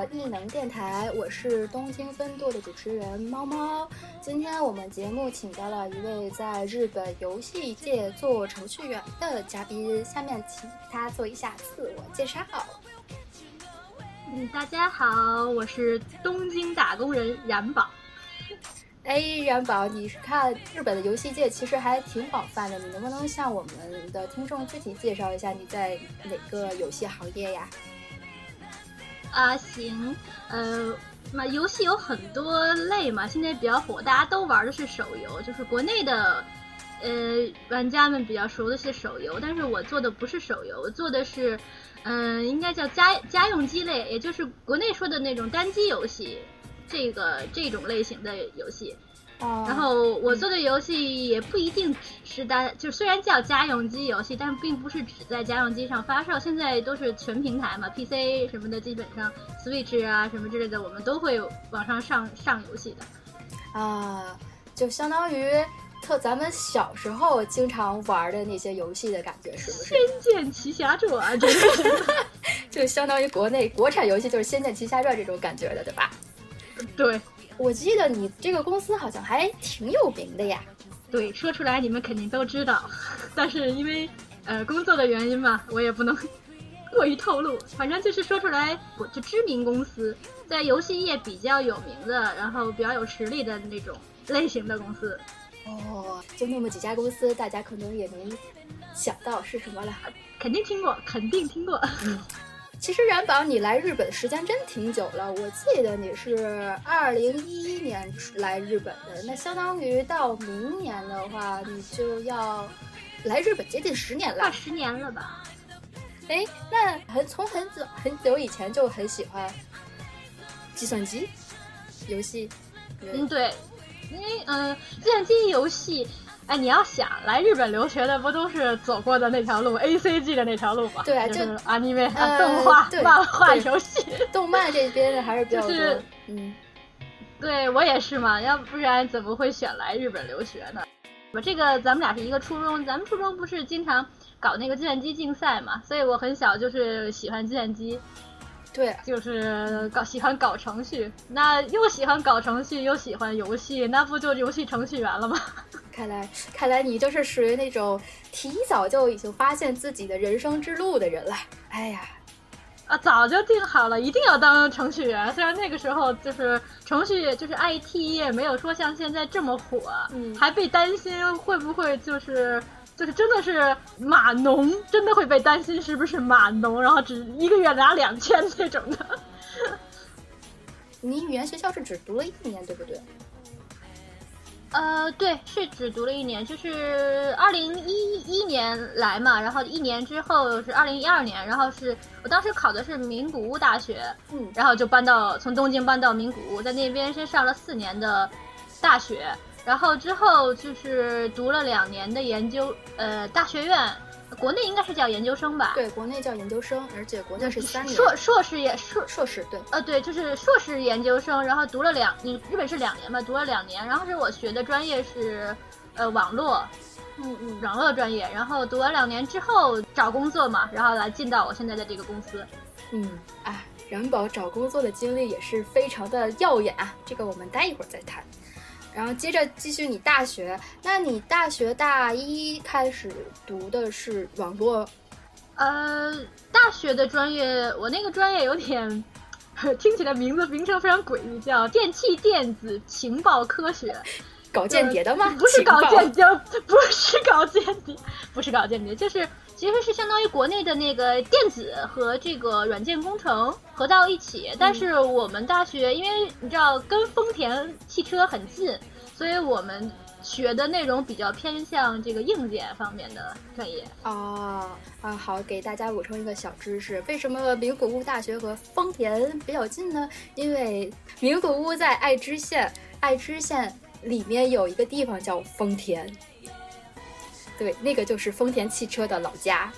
的异能电台，我是东京分舵的主持人猫猫。今天我们节目请到了一位在日本游戏界做程序员的嘉宾，下面请他做一下自我介绍。嗯，大家好，我是东京打工人冉宝。哎，冉宝，你是看日本的游戏界其实还挺广泛的，你能不能向我们的听众具体介绍一下你在哪个游戏行业呀？啊，行，呃，嘛，游戏有很多类嘛，现在比较火，大家都玩的是手游，就是国内的，呃，玩家们比较熟的是手游，但是我做的不是手游，我做的是，嗯，应该叫家家用机类，也就是国内说的那种单机游戏。这个这种类型的游戏，然后我做的游戏也不一定只是单，就虽然叫家用机游戏，但并不是只在家用机上发售。现在都是全平台嘛，PC 什么的，基本上 Switch 啊什么之类的，我们都会往上上上游戏的。啊，就相当于特咱们小时候经常玩的那些游戏的感觉，是不是？仙剑奇侠传，这 就相当于国内国产游戏就是仙剑奇侠传这种感觉的，对吧？对，我记得你这个公司好像还挺有名的呀。对，说出来你们肯定都知道，但是因为呃工作的原因嘛，我也不能过于透露。反正就是说出来，我就知名公司，在游戏业比较有名的，然后比较有实力的那种类型的公司。哦，就那么几家公司，大家可能也能想到是什么了。肯定听过，肯定听过。嗯。其实冉宝，你来日本的时间真挺久了。我记得你是二零一一年来日本的，那相当于到明年的话，你就要来日本接近十年了。快十年了吧？哎，那很从很久很久以前就很喜欢计算机游戏。嗯，对，因为嗯，计算机游戏。哎，你要想来日本留学的，不都是走过的那条路，A C G 的那条路吗？对，就是 anime 动画、漫画、游戏、动漫这边的还是比较多。嗯，对我也是嘛，要不然怎么会选来日本留学呢？我这个咱们俩是一个初中，咱们初中不是经常搞那个计算机竞赛嘛，所以我很小就是喜欢计算机。对，就是搞喜欢搞程序，那又喜欢搞程序，又喜欢游戏，那不就游戏程序员了吗？看来，看来你就是属于那种提早就已经发现自己的人生之路的人了。哎呀，啊，早就定好了，一定要当程序员。虽然那个时候就是程序，就是 IT 业没有说像现在这么火，嗯，还被担心会不会就是。就是真的是码农，真的会被担心是不是码农，然后只一个月拿两千这种的。你语言学校是只读了一年，对不对？呃，对，是只读了一年，就是二零一一年来嘛，然后一年之后是二零一二年，然后是我当时考的是名古屋大学，嗯，然后就搬到从东京搬到名古屋，在那边先上了四年的大学。然后之后就是读了两年的研究，呃，大学院，国内应该是叫研究生吧？对，国内叫研究生，而且国内是三年。硕硕士也硕硕士对，呃对，就是硕士研究生，然后读了两，你日本是两年嘛？读了两年，然后是我学的专业是，呃，网络，嗯嗯，网络专业，然后读了两年之后找工作嘛，然后来进到我现在的这个公司。嗯，哎，冉宝找工作的经历也是非常的耀眼啊，这个我们待一会儿再谈。然后接着继续你大学，那你大学大一开始读的是网络，呃，大学的专业我那个专业有点 听起来名字名称非常诡异，叫电气电子情报科学，搞间谍的吗？不是搞间谍，不是搞间谍，不是搞间谍，就是。其实是相当于国内的那个电子和这个软件工程合到一起，但是我们大学因为你知道跟丰田汽车很近，所以我们学的内容比较偏向这个硬件方面的专业。哦，啊，好，给大家补充一个小知识：为什么名古屋大学和丰田比较近呢？因为名古屋在爱知县，爱知县里面有一个地方叫丰田。对，那个就是丰田汽车的老家，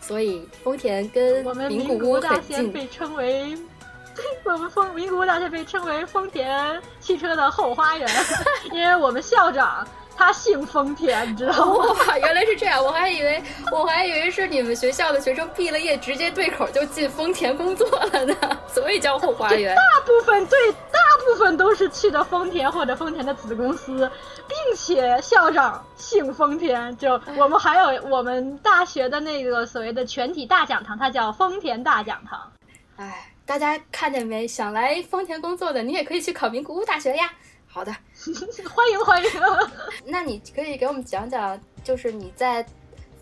所以丰田跟名古屋很近。被称为，我们丰名古屋大学被称为丰田汽车的后花园，因为我们校长他姓丰田，你知道吗？哇，原来是这样，我还以为我还以为是你们学校的学生毕了业直接对口就进丰田工作了呢，所以叫后花园。大部分对，大部分都是去的丰田或者丰田的子公司，并且校长姓丰田。就我们还有我们大学的那个所谓的全体大讲堂，它叫丰田大讲堂。哎，大家看见没？想来丰田工作的，你也可以去考名古屋大学呀。好的，欢 迎欢迎。那你可以给我们讲讲，就是你在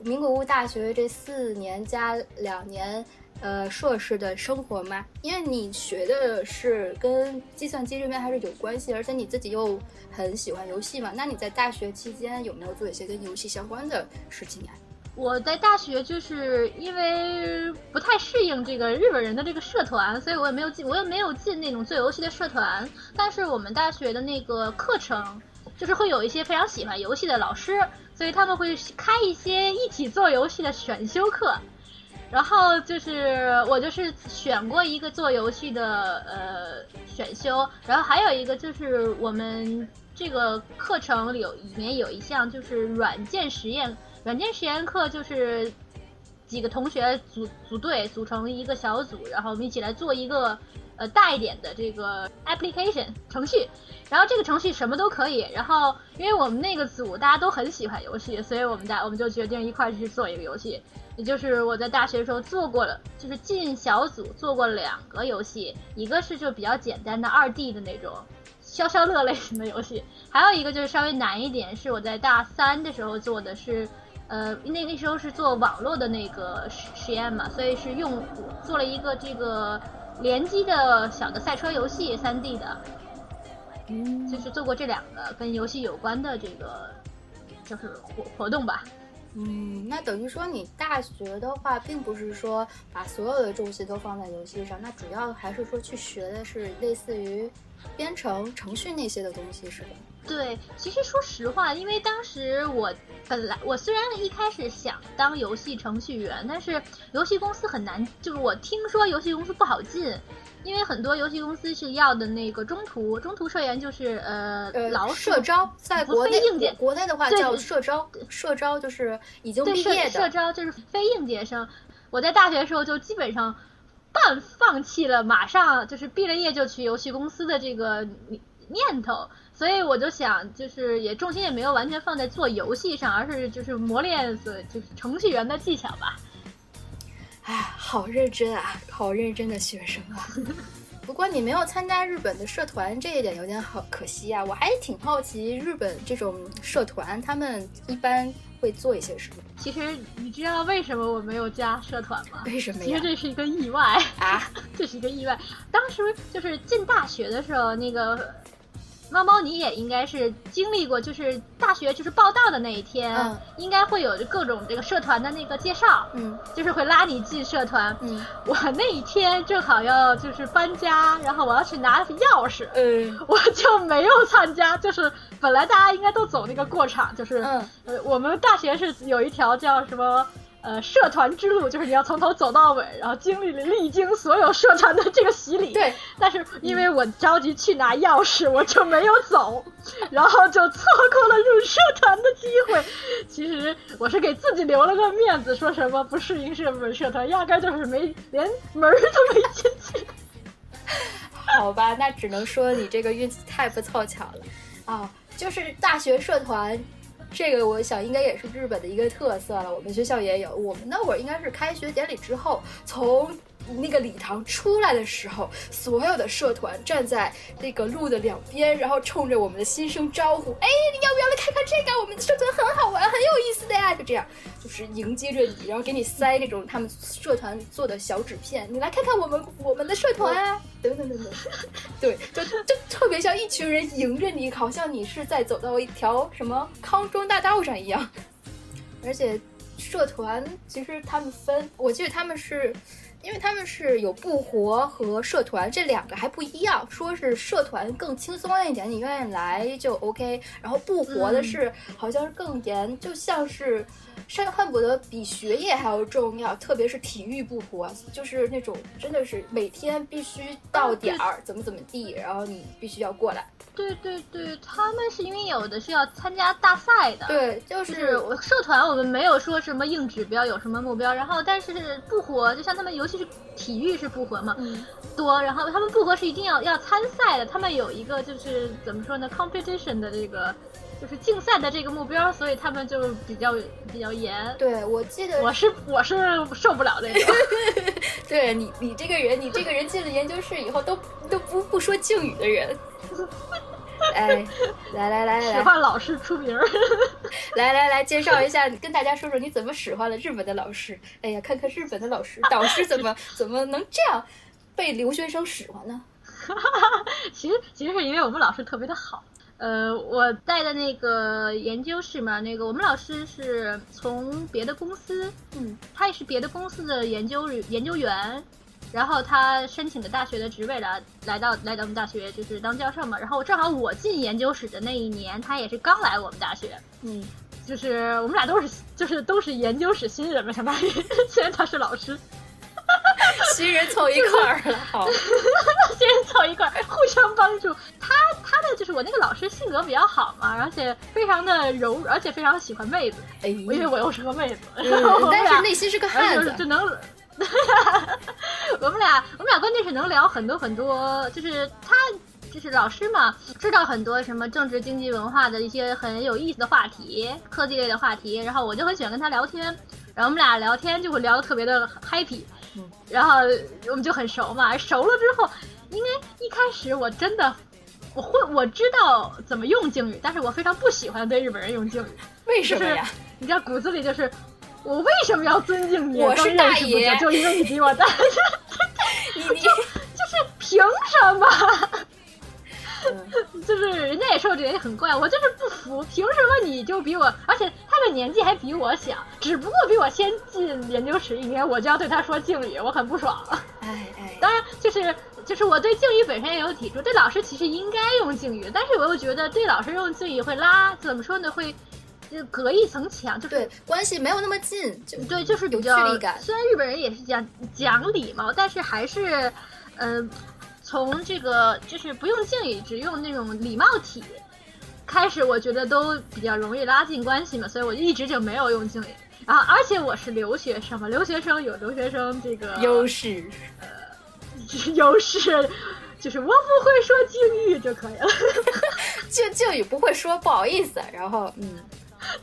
名古屋大学这四年加两年呃硕士的生活吗？因为你学的是跟计算机这边还是有关系，而且你自己又很喜欢游戏嘛。那你在大学期间有没有做一些跟游戏相关的事情呀？我在大学就是因为不太适应这个日本人的这个社团，所以我也没有进，我也没有进那种做游戏的社团。但是我们大学的那个课程，就是会有一些非常喜欢游戏的老师，所以他们会开一些一起做游戏的选修课。然后就是我就是选过一个做游戏的呃选修，然后还有一个就是我们这个课程里有里面有一项就是软件实验。软件实验课就是几个同学组组队组成一个小组，然后我们一起来做一个呃大一点的这个 application 程序，然后这个程序什么都可以。然后因为我们那个组大家都很喜欢游戏，所以我们大我们就决定一块去做一个游戏。也就是我在大学的时候做过了，就是进小组做过两个游戏，一个是就比较简单的二 D 的那种消消乐类型的游戏，还有一个就是稍微难一点，是我在大三的时候做的是。呃，那那时候是做网络的那个实实验嘛，所以是用做了一个这个联机的小的赛车游戏，三 D 的，嗯，就是做过这两个跟游戏有关的这个就是活活动吧。嗯，那等于说你大学的话，并不是说把所有的重心都放在游戏上，那主要还是说去学的是类似于编程、程序那些的东西，是吧？对，其实说实话，因为当时我本来我虽然一开始想当游戏程序员，但是游戏公司很难，就是我听说游戏公司不好进，因为很多游戏公司是要的那个中途中途社员，就是呃老社招，在国内硬件国内的话叫社招，社招就是已经毕业的社招就是非应届生。我在大学的时候就基本上半放弃了，马上就是毕了业就去游戏公司的这个念头。所以我就想，就是也重心也没有完全放在做游戏上，而是就是磨练所就是程序员的技巧吧。哎，好认真啊，好认真的学生啊。不过你没有参加日本的社团，这一点有点好可惜啊。我还挺好奇日本这种社团，他们一般会做一些什么。其实你知道为什么我没有加社团吗？为什么？其实这是一个意外啊，这是一个意外。当时就是进大学的时候，那个。猫猫，你也应该是经历过，就是大学就是报道的那一天，应该会有各种这个社团的那个介绍，嗯，就是会拉你进社团，嗯，我那一天正好要就是搬家，然后我要去拿钥匙，嗯，我就没有参加，就是本来大家应该都走那个过场，就是，嗯，呃，我们大学是有一条叫什么？呃，社团之路就是你要从头走到尾，然后经历了历经所有社团的这个洗礼。对，但是因为我着急去拿钥匙，我就没有走，然后就错过了入社团的机会。其实我是给自己留了个面子，说什么不适应社本社团，压根就是没连门都没进去。好吧，那只能说你这个运气太不凑巧了啊！就是大学社团。这个我想应该也是日本的一个特色了，我们学校也有。我们那会儿应该是开学典礼之后从。那个礼堂出来的时候，所有的社团站在那个路的两边，然后冲着我们的新生招呼：“哎，你要不要来看看这个？我们的社团很好玩，很有意思的呀！”就这样，就是迎接着你，然后给你塞那种他们社团做的小纸片，你来看看我们我们的社团啊，等等等等。对，就就特别像一群人迎着你，好像你是在走到一条什么康庄大道上一样。而且社团其实他们分，我记得他们是。因为他们是有部活和社团这两个还不一样，说是社团更轻松一点，你愿意来就 OK。然后部活的是好像是更严，就像是。上恨不得比学业还要重要，特别是体育部活，就是那种真的是每天必须到点儿，怎么怎么地，然后你必须要过来。对对对，他们是因为有的是要参加大赛的，对，就是我社团我们没有说什么硬指标，有什么目标，然后但是不活，就像他们尤其是体育是不活嘛，多，然后他们不活是一定要要参赛的，他们有一个就是怎么说呢，competition 的这个。就是竞赛的这个目标，所以他们就比较比较严。对，我记得我是我是受不了这个。对你，你这个人，你这个人进了研究室以后都都不不说敬语的人。哎，来来来来，使唤老师出名。来来来，介绍一下，跟大家说说你怎么使唤了日本的老师。哎呀，看看日本的老师导师怎么怎么能这样被留学生使唤呢？其实其实是因为我们老师特别的好。呃，我带的那个研究室嘛，那个我们老师是从别的公司，嗯，他也是别的公司的研究研究员，然后他申请的大学的职位来来到来到我们大学就是当教授嘛，然后正好我进研究室的那一年，他也是刚来我们大学，嗯，就是我们俩都是就是都是研究室新人嘛，相当于 虽然他是老师。新人凑一块儿了，好，新人凑一块儿，互相帮助。他他的就是我那个老师性格比较好嘛，而且非常的柔，而且非常喜欢妹子。哎，因为我又是个妹子，但是内心是个汉子，就能。我们俩我们俩关键是能聊很多很多，就是他就是老师嘛，知道很多什么政治、经济、文化的一些很有意思的话题，科技类的话题。然后我就很喜欢跟他聊天，然后我们俩聊天就会聊得特别的 happy。然后我们就很熟嘛，熟了之后，因为一开始我真的我会我知道怎么用敬语，但是我非常不喜欢对日本人用敬语。为什么呀？你知道骨子里就是我为什么要尊敬你？我是大爷，就因为你比我大。你 就就是凭什么？就是人家也说这也很怪，我就是不服，凭什么你就比我，而且他的年纪还比我小，只不过比我先进研究室一年，我就要对他说敬语，我很不爽。哎哎，当然就是就是我对敬语本身也有抵触，对老师其实应该用敬语，但是我又觉得对老师用敬语会拉，怎么说呢？会就隔一层墙，就对关系没有那么近，就对，就是有距离感。虽然日本人也是讲讲礼貌，但是还是，嗯。从这个就是不用敬语，只用那种礼貌体开始，我觉得都比较容易拉近关系嘛，所以我一直就没有用敬语。然后，而且我是留学生嘛，留学生有留学生这个优势，呃，优势就是我不会说敬语就可以了，敬敬语不会说，不好意思。然后，嗯，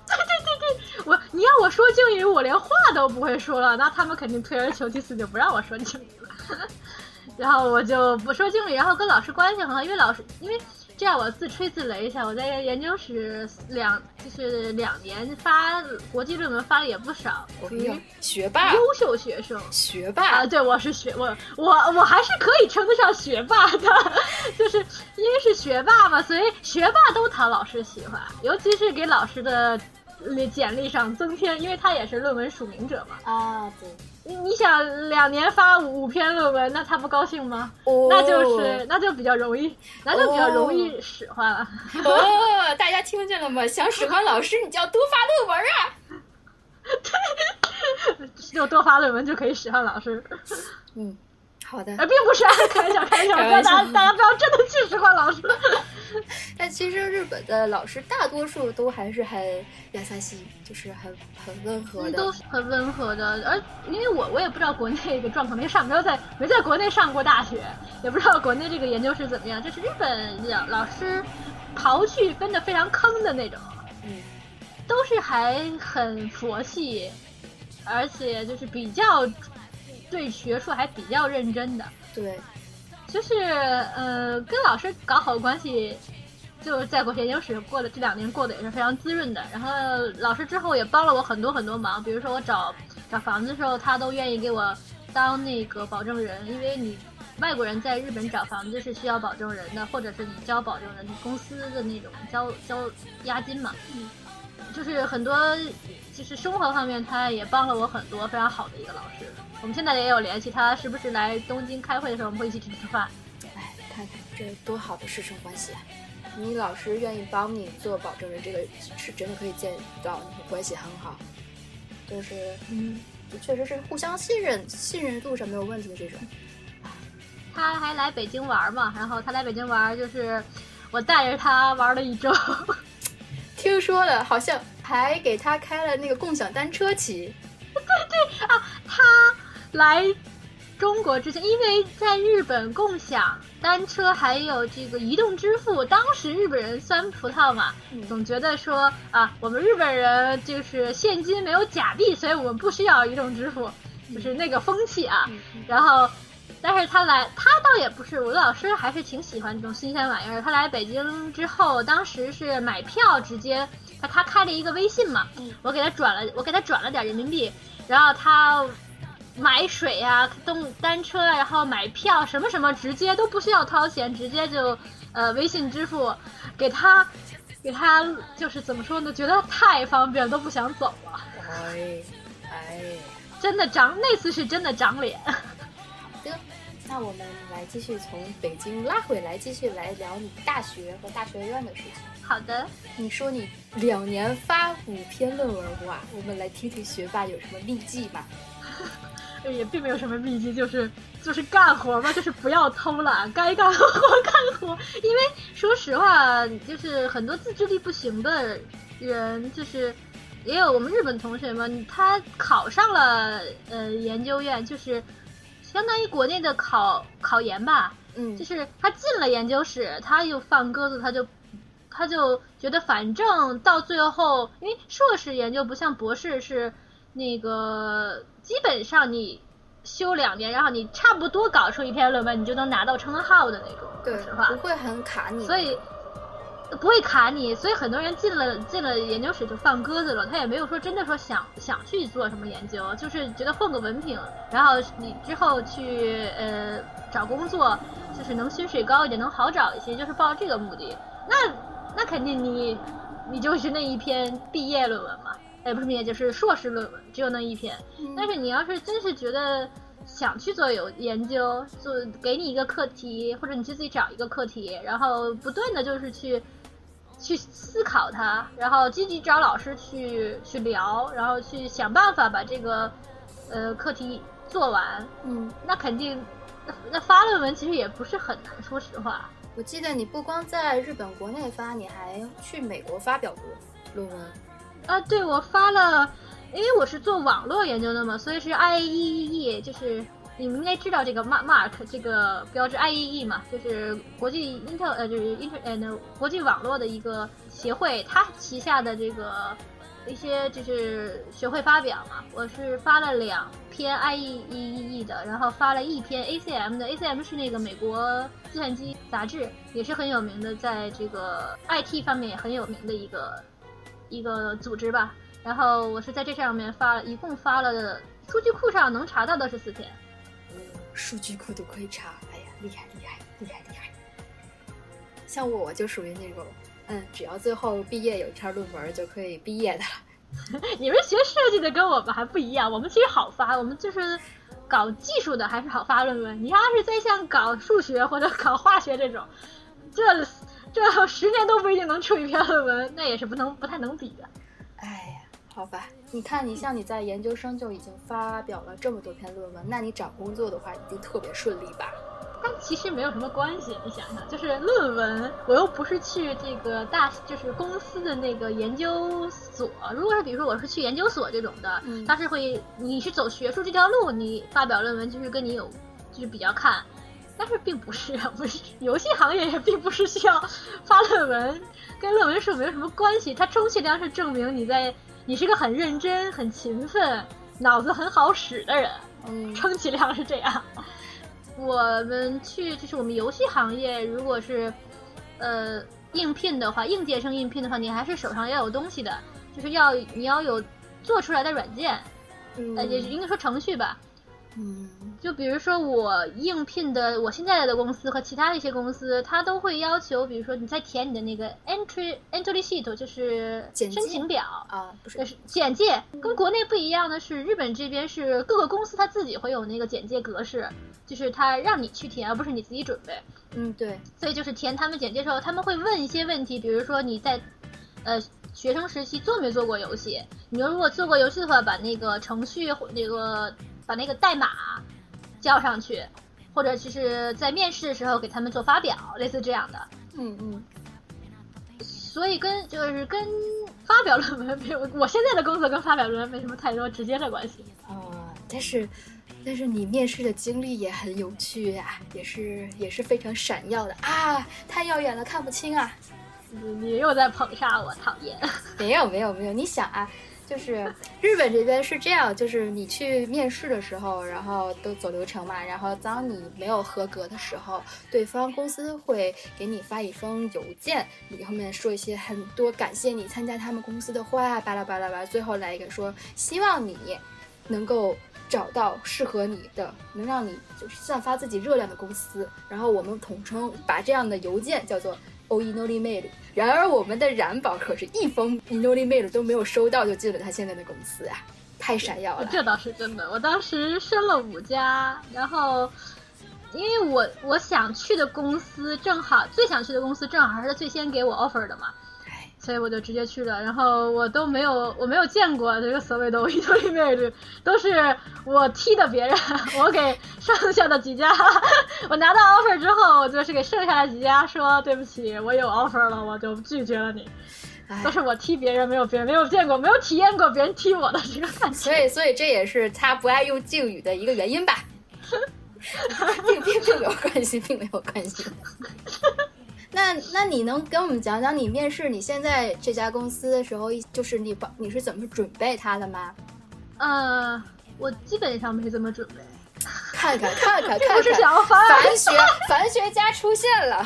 对对对对，我你要我说敬语，我连话都不会说了，那他们肯定退而求其次，就不让我说敬语了。然后我就不说经历，然后跟老师关系很好，因为老师，因为这样我自吹自擂一下，我在研究室两就是两年发国际论文发的也不少，属于学霸，优秀学生，学霸啊，对，我是学我我我还是可以称得上学霸的，就是因为是学霸嘛，所以学霸都讨老师喜欢，尤其是给老师的简历上增添，因为他也是论文署名者嘛，啊，对。你你想两年发五篇论文，那他不高兴吗？哦，那就是那就比较容易，那就比较容易使唤了。哦，大家听见了吗？想使唤老师，你就要多发论文啊！对，就多发论文就可以使唤老师。嗯。好的，并不是开玩笑，开玩笑，大家大家不要真的去使唤老师。但其实日本的老师大多数都还是很亚萨西，就是很很温和的，都很温和的。而因为我我也不知道国内的状况，没上没有在没在国内上过大学，也不知道国内这个研究是怎么样。就是日本老老师刨去分的非常坑的那种，嗯，都是还很佛系，而且就是比较。对学术还比较认真的，对，就是呃，跟老师搞好关系，就是在国学研究室过的这两年过得也是非常滋润的。然后老师之后也帮了我很多很多忙，比如说我找找房子的时候，他都愿意给我当那个保证人，因为你外国人在日本找房子是需要保证人的，或者是你交保证人公司的那种交交押金嘛，嗯，就是很多就是生活方面他也帮了我很多，非常好的一个老师。我们现在也有联系，他时不时来东京开会的时候，我们会一起去吃饭。哎，看看这多好的师生关系啊！你老师愿意帮你做保证人，这个是真的可以见到你们关系很好，就是嗯，确实是互相信任，信任度上没有问题的这种。他还来北京玩嘛，然后他来北京玩就是我带着他玩了一周。听说了，好像还给他开了那个共享单车骑。对对啊，他来中国之前，因为在日本共享单车还有这个移动支付，当时日本人酸葡萄嘛，总觉得说啊，我们日本人就是现金没有假币，所以我们不需要移动支付，就是那个风气啊。然后，但是他来，他倒也不是，我的老师还是挺喜欢这种新鲜玩意儿。他来北京之后，当时是买票直接。他他开了一个微信嘛，我给他转了，我给他转了点人民币，然后他买水呀、动单车，然后买票什么什么，直接都不需要掏钱，直接就呃微信支付，给他给他就是怎么说呢？觉得太方便，都不想走了。哎哎，真的长那次是真的长脸。好的，那我们来继续从北京拉回来，继续来聊你大学和大学院的事情。好的，你说你两年发五篇论文哇，我们来听听学霸有什么秘籍吧。也并没有什么秘籍，就是就是干活嘛，就是不要偷懒，该干活干活。因为说实话，就是很多自制力不行的人，就是也有我们日本同学嘛，他考上了呃研究院，就是相当于国内的考考研吧，嗯，就是他进了研究室，他又放鸽子，他就。他就觉得，反正到最后，因为硕士研究不像博士是那个，基本上你修两年，然后你差不多搞出一篇论文，你就能拿到称号的那种。对，实话不会很卡你。所以不会卡你，所以很多人进了进了研究室就放鸽子了，他也没有说真的说想想去做什么研究，就是觉得混个文凭，然后你之后去呃找工作，就是能薪水高一点，能好找一些，就是抱这个目的。那。那肯定你，你就是那一篇毕业论文嘛，哎，不是毕业，就是硕士论文，只有那一篇。但是你要是真是觉得想去做有研究，做给你一个课题，或者你去自己找一个课题，然后不断的就是去去思考它，然后积极找老师去去聊，然后去想办法把这个呃课题做完。嗯，那肯定，那那发论文其实也不是很难，说实话。我记得你不光在日本国内发，你还去美国发表过论文。啊，对，我发了，因为我是做网络研究的嘛，所以是 IEEE，就是你们应该知道这个 mark 这个标志 I E E 嘛，就是国际 inter 呃就是 inter 呃国际网络的一个协会，它旗下的这个。一些就是学会发表嘛，我是发了两篇 IEEE 的，然后发了一篇 ACM 的，ACM 是那个美国计算机杂志，也是很有名的，在这个 IT 方面也很有名的一个一个组织吧。然后我是在这上面发了一共发了，数据库上能查到的是四篇，数据库都可以查，哎呀，厉害厉害厉害厉害！像我就属于那种。嗯，只要最后毕业有一篇论文就可以毕业的。你们学设计的跟我们还不一样，我们其实好发，我们就是搞技术的还是好发论文。你要是再像搞数学或者搞化学这种，这这十年都不一定能出一篇论文，那也是不能不太能比的。哎呀，好吧，你看你像你在研究生就已经发表了这么多篇论文，那你找工作的话一定特别顺利吧？但其实没有什么关系，你想想，就是论文，我又不是去这个大，就是公司的那个研究所。如果是比如说我是去研究所这种的，它是会你是走学术这条路，你发表论文就是跟你有就是比较看。但是并不是，不是游戏行业也并不是需要发论文，跟论文数没有什么关系。它充其量是证明你在你是个很认真、很勤奋、脑子很好使的人，嗯，充其量是这样。我们去就是我们游戏行业，如果是，呃，应聘的话，应届生应聘的话，你还是手上要有东西的，就是要你要有做出来的软件，呃，也应该说程序吧，嗯，就比如说我应聘的我现在的公司和其他的一些公司，它都会要求，比如说你在填你的那个 entry entry sheet，就是申请表。啊，不是就是简介跟国内不一样的是，日本这边是各个公司它自己会有那个简介格式，就是它让你去填，而不是你自己准备。嗯，对，所以就是填他们简介的时候，他们会问一些问题，比如说你在呃学生时期做没做过游戏？你如果做过游戏的话，把那个程序或那个把那个代码交上去，或者就是在面试的时候给他们做发表，类似这样的。嗯嗯，所以跟就是跟发表论文没有，我现在的工作跟发表论文没什么太多直接的关系。哦，但是但是你面试的经历也很有趣呀、也是也是非常闪耀的啊，太耀眼了，看不清啊。你你又在捧杀我，讨厌。没有没有没有，你想啊，就是日本这边是这样，就是你去面试的时候，然后都走流程嘛，然后当你没有合格的时候，对方公司会给你发一封邮件，你后面说一些很多感谢你参加他们公司的话，巴拉巴拉巴拉，最后来一个说希望你能够。找到适合你的，能让你就是散发自己热量的公司，然后我们统称把这样的邮件叫做 o i n o l i mail。然而我们的冉宝可是一封 i n o l i mail 都没有收到，就进了他现在的公司啊，太闪耀了。这倒是真的。我当时申了五家，然后因为我我想去的公司正好最想去的公司正好还是最先给我 offer 的嘛，所以我就直接去了。然后我都没有我没有见过这个所谓的 o i o r i mail，都是我踢的别人，我给剩下的几家，我拿到 offer 之后，我就是给剩下的几家说对不起，我有 offer 了，我就拒绝了你。哎都是我踢别人，没有别人没有见过，没有体验过别人踢我的这个感觉。所以，所以这也是他不爱用敬语的一个原因吧，并并并没有关系，并没有关系。那那你能跟我们讲讲你面试你现在这家公司的时候，就是你把你是怎么准备它的吗？呃，我基本上没怎么准备。看看看看这不是看看，想要发凡学凡学家出现了，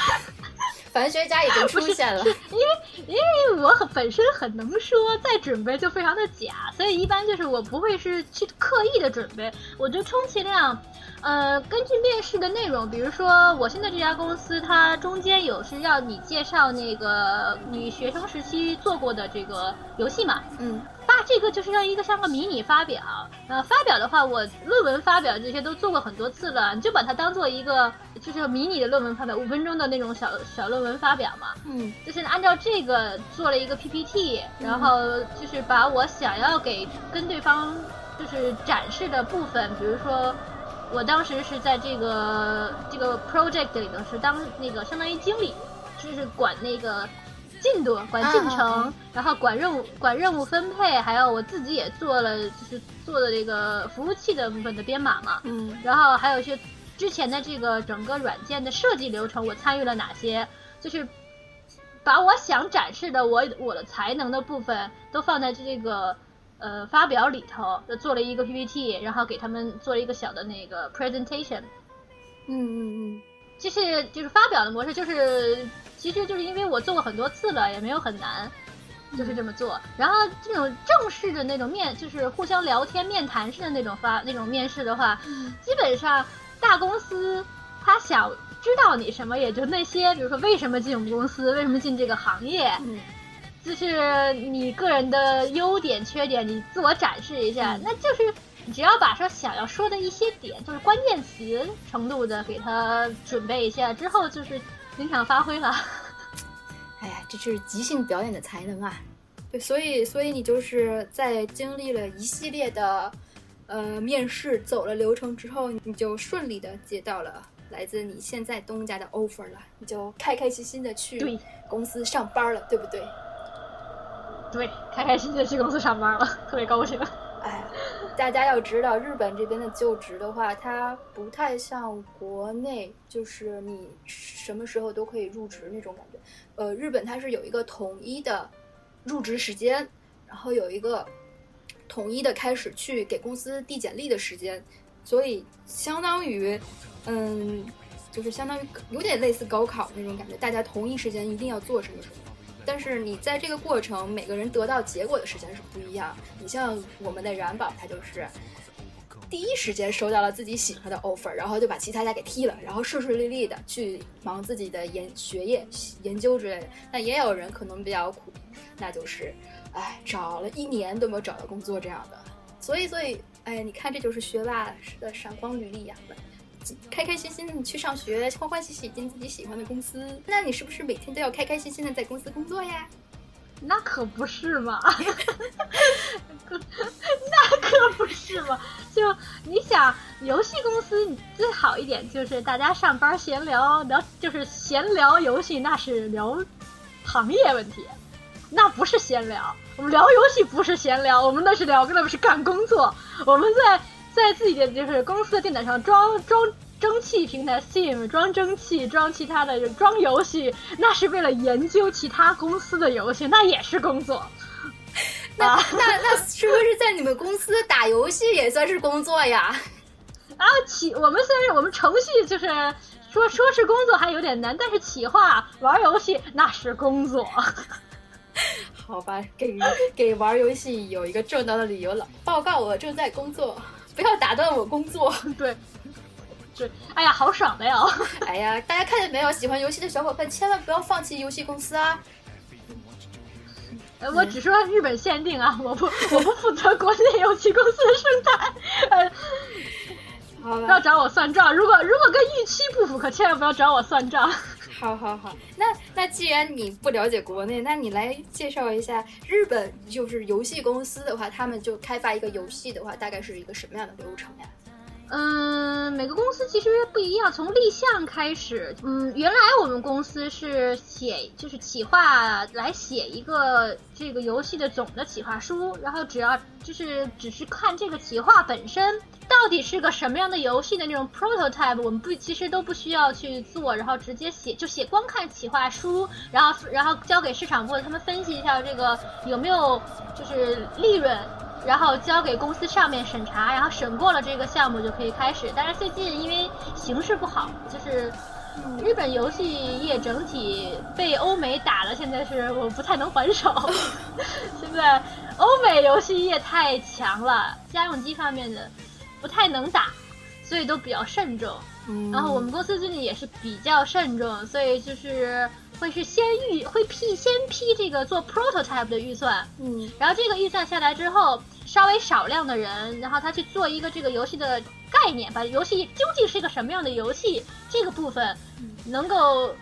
凡学家已经出现了。因为因为我很本身很能说，再准备就非常的假，所以一般就是我不会是去刻意的准备，我就充其量，呃，根据面试的内容，比如说我现在这家公司，它中间有是要你介绍那个你学生时期做过的这个游戏嘛，嗯发这个就是像一个像个迷你发表，呃，发表的话，我论文发表这些都做过很多次了，你就把它当做一个就是迷你的论文发表，五分钟的那种小小论文发表嘛。嗯。就是按照这个做了一个 PPT，然后就是把我想要给跟对方就是展示的部分，比如说我当时是在这个这个 project 里头是当那个相当于经理，就是管那个进度、管进程，然后管任务、管任务分配，还有我自己也做了，就是做的这个服务器的部分的编码嘛。嗯然后还有一些之前的这个整个软件的设计流程，我参与了哪些？就是把我想展示的我我的才能的部分都放在这个呃发表里头，就做了一个 PPT，然后给他们做了一个小的那个 presentation。嗯嗯嗯，就是就是发表的模式，就是其实就是因为我做过很多次了，也没有很难，就是这么做。然后这种正式的那种面，就是互相聊天面谈式的那种发那种面试的话，基本上大公司他想知道你什么，也就那些，比如说为什么进我们公司，为什么进这个行业，嗯。就是你个人的优点、缺点，你自我展示一下，嗯。那就是你只要把说想要说的一些点，就是关键词程度的给他准备一下，之后就是临场发挥了。哎呀，这是即兴表演的才能啊！对，所以所以你就是在经历了一系列的呃面试，走了流程之后，你就顺利的接到了来自你现在东家的 offer 了，你就开开心心的去对公司上班了，对不对？对，开开心心的去公司上班了，特别高兴。哎，大家要知道，日本这边的就职的话，它不太像国内，就是你什么时候都可以入职那种感觉。呃，日本它是有一个统一的入职时间，然后有一个统一的开始去给公司递简历的时间，所以相当于，嗯，就是相当于有点类似高考那种感觉，大家同一时间一定要做什么什么。但是你在这个过程，每个人得到结果的时间是不一样。你像我们的冉宝，他就是第一时间收到了自己喜欢的 offer，然后就把其他家给踢了，然后顺顺利利的去忙自己的研学业、研究之类的。那也有人可能比较苦，那就是，哎，找了一年都没有找到工作这样的。所以，所以，哎，你看，这就是学霸的闪光履历呀、开开心心的去上学，欢欢喜喜进自己喜欢的公司。那你是不是每天都要开开心心的在公司工作呀？那可不是嘛，那可不是嘛。就你想，游戏公司最好一点就是大家上班闲聊聊，就是闲聊游戏，那是聊行业问题，那不是闲聊。我们聊游戏不是闲聊，我们那是聊，那不是干工作。我们在在自己的就是公司的电脑上装装。蒸汽平台 Steam 装蒸汽，装其他的装游戏，那是为了研究其他公司的游戏，那也是工作。那、啊、那那是不是在你们公司打游戏也算是工作呀？啊，企我们虽然我们程序就是说说是工作还有点难，但是企划玩游戏那是工作。好吧，给给玩游戏有一个正当的理由了。报告，我正在工作，不要打断我工作。对。对，哎呀，好爽的呀！哎呀，大家看见没有？喜欢游戏的小伙伴千万不要放弃游戏公司啊！呃，我只说日本限定啊，我不，我不负责国内游戏公司的生态。呃，不要找我算账。如果如果跟预期不符，可千万不要找我算账。好好好，那那既然你不了解国内，那你来介绍一下日本，就是游戏公司的话，他们就开发一个游戏的话，大概是一个什么样的流程呀？嗯，每个公司其实不一样，从立项开始。嗯，原来我们公司是写就是企划来写一个这个游戏的总的企划书，然后只要就是只是看这个企划本身到底是个什么样的游戏的那种 prototype，我们不其实都不需要去做，然后直接写就写，光看企划书，然后然后交给市场部他们分析一下这个有没有就是利润。然后交给公司上面审查，然后审过了这个项目就可以开始。但是最近因为形势不好，就是日本游戏业整体被欧美打了，现在是我不太能还手。现在欧美游戏业太强了，家用机方面的不太能打，所以都比较慎重。嗯、然后我们公司最近也是比较慎重，所以就是会是先预会批先批这个做 prototype 的预算，嗯，然后这个预算下来之后。稍微少量的人，然后他去做一个这个游戏的概念，把游戏究竟是一个什么样的游戏这个部分能够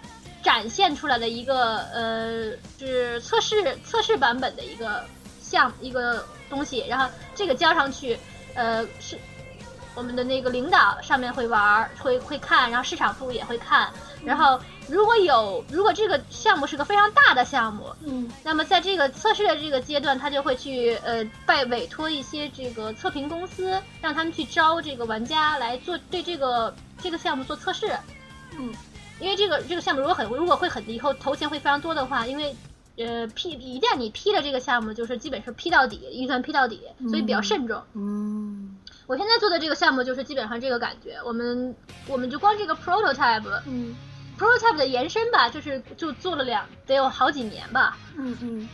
展现出来的一个呃是测试测试版本的一个项一个东西，然后这个交上去，呃是我们的那个领导上面会玩会会看，然后市场部也会看，然后。如果有，如果这个项目是个非常大的项目，嗯，那么在这个测试的这个阶段，他就会去呃，拜委托一些这个测评公司，让他们去招这个玩家来做对这个这个项目做测试，嗯，因为这个这个项目如果很如果会很以后投钱会非常多的话，因为呃批一旦你批了这个项目，就是基本是批到底，预算批到底，所以比较慎重，嗯。我现在做的这个项目就是基本上这个感觉，我们我们就光这个 prototype，嗯。prototype 的延伸吧，就是就做了两得有好几年吧。嗯嗯，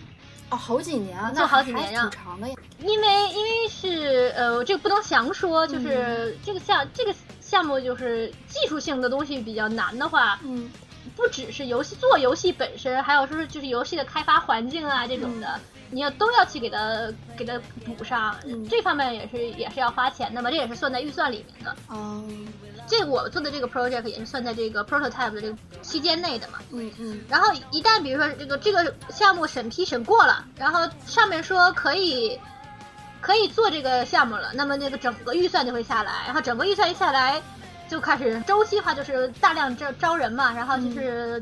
哦，好几年啊，做好几年呀，挺长的呀。因为因为是呃，这个不能详说，就是、嗯、这个项这个项目就是技术性的东西比较难的话，嗯，不只是游戏做游戏本身，还有说是就是游戏的开发环境啊这种的。嗯你要都要去给它给它补上，嗯、这方面也是也是要花钱的嘛，这也是算在预算里面的。哦，这我做的这个 project 也是算在这个 prototype 的这个期间内的嘛。嗯嗯。然后一旦比如说这个这个项目审批审过了，然后上面说可以可以做这个项目了，那么那个整个预算就会下来，然后整个预算一下来，就开始周期化，就是大量招招人嘛，然后就是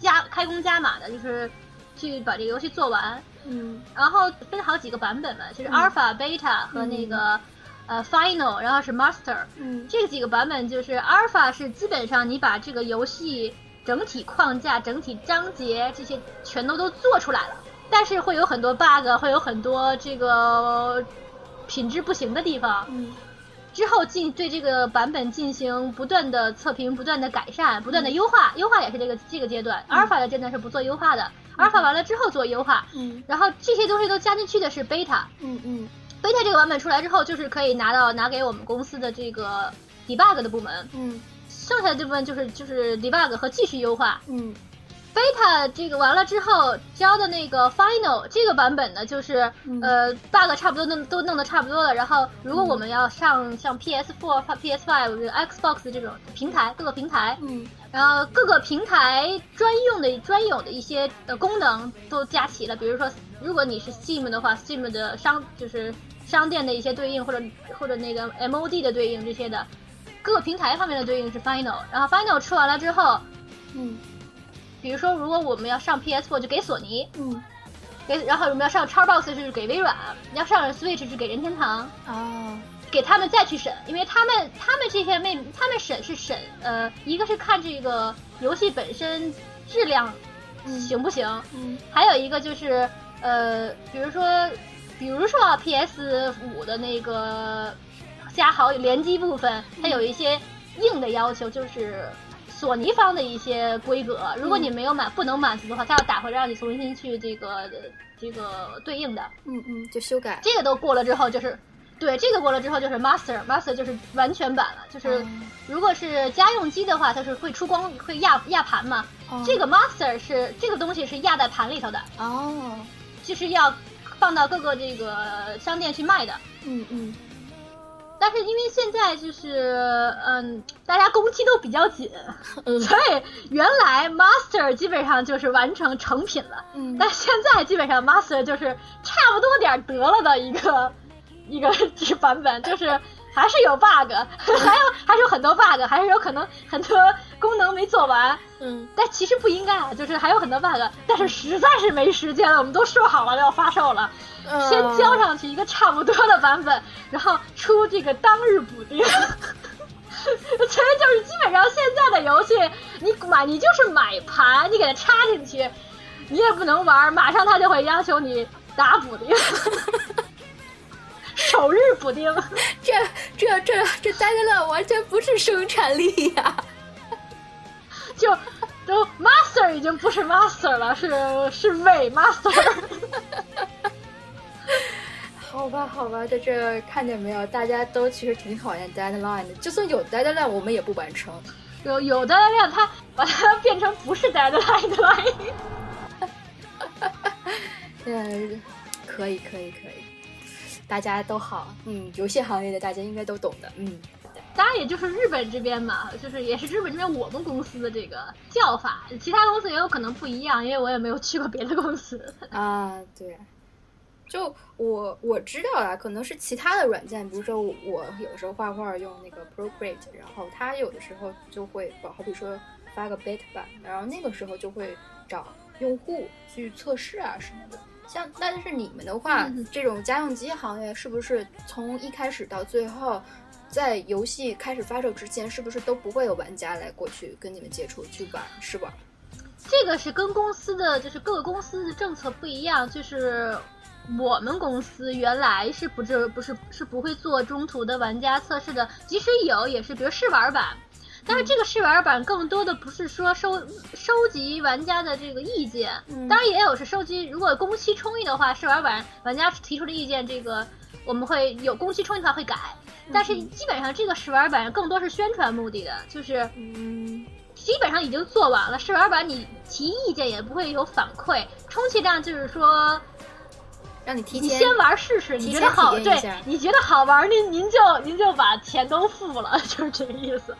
加、嗯、开工加码的，就是去把这个游戏做完。嗯，然后分好几个版本嘛，就是 alpha、beta 和那个、呃 final，然后是 master。嗯，这几个版本就是 alpha 是基本上你把这个游戏整体框架、整体章节这些全都都做出来了，但是会有很多 bug，会有很多这个品质不行的地方。嗯，之后进对这个版本进行不断的测评、不断的改善、不断的优化，优化也是这个这个阶段。alpha 的阶段是不做优化的。阿尔法完了之后做优化，嗯，然后这些东西都加进去的是贝塔，嗯嗯，beta 这个版本出来之后，就是可以拿到拿给我们公司的这个 debug 的部门，嗯。剩下的这部分就是就是 debug 和继续优化。嗯 beta 这个完了之后交的那个 final 这个版本呢，就是、嗯呃 bug 差不多弄都弄得差不多了。然后如果我们要上像 PS4、PS5、Xbox 这种平台各个平台，嗯然后各个平台专用的专有的一些呃功能都加齐了。比如说，如果你是 Steam 的话，Steam 的商就是商店的一些对应，或者或者那个 MOD 的对应这些的，各个平台方面的对应是 Final。然后 Final 出完了之后，嗯比如说如果我们要上 PS4 就给索尼，嗯。给然后我们要上 Xbox 是给微软，要上 Switch 是给任天堂。哦。给他们再去审，因为他们他们这些妹他们审是审呃，一个是看这个游戏本身质量嗯。行不行，嗯。还有一个就是呃，比如说比如说 PS 五的那个加好友联机部分，它有一些硬的要求，就是索尼方的一些规格，如果你没有满不能满足的话，他要打回来让你重新去这个这个对应的。嗯嗯，就修改。这个都过了之后，就是对这个过了之后就是 master master 就是完全版了，就是哦如果是家用机的话，它是会出光会压压盘嘛。哦这个 master 是这个东西是压在盘里头的，哦，就是要放到各个这个商店去卖的。嗯嗯但是因为现在就是嗯，大家工期都比较紧，嗯所以原来 master 基本上就是完成成品了。嗯但现在基本上 master 就是差不多点儿得了的一个一个这 个版本，就是还是有 bug，还有还是有很多 bug，还是有可能很多功能没做完。嗯但其实不应该啊，就是还有很多 bug，但是实在是没时间了，我们都说好了要发售了，嗯，先交上去一个差不多的版本，然后出这个当日补丁。其实就是基本上现在的游戏，你买你就是买盘，你给它插进去，你也不能玩，马上它就会要求你打补丁，首日补丁。这这这这 Deadline 完全不是生产力呀、就都 master 已经不是 master 了，是是伪 master。好吧，好吧，在这看见没有？大家都其实挺讨厌 deadline 的，就算有 deadline，我们也不完成。有有 deadline，它把它变成不是 deadline 的 line。嗯，可以，可以，可以，大家都好。嗯，游戏行业的大家应该都懂的。嗯，当然，也就是日本这边嘛，就是也是日本这边我们公司的这个叫法，其他公司也有可能不一样，因为我也没有去过别的公司。啊，对。就我我知道啊，可能是其他的软件，比如说我有时候画画用那个 Procreate，然后它有的时候就会，好比说发个 beta 版，然后那个时候就会找用户去测试啊什么的。像但是你们的话，嗯这种家用机行业是不是从一开始到最后，在游戏开始发售之前，是不是都不会有玩家来过去跟你们接触去玩试玩？这个是跟公司的就是各个公司的政策不一样，就是我们公司原来是不是不是是不会做中途的玩家测试的，即使有也是比如试玩版。但是这个试玩版更多的不是说收收集玩家的这个意见，嗯当然也有是收集，如果工期充裕的话，试玩版玩家提出的意见，这个我们会有工期充裕的话会改。但是基本上这个试玩版更多是宣传目的的，就是嗯基本上已经做完了。试玩版你提意见也不会有反馈，充其量就是说让你提前你先玩试试，你觉得好，对你觉得好玩，您您就您就把钱都付了，就是这个意思。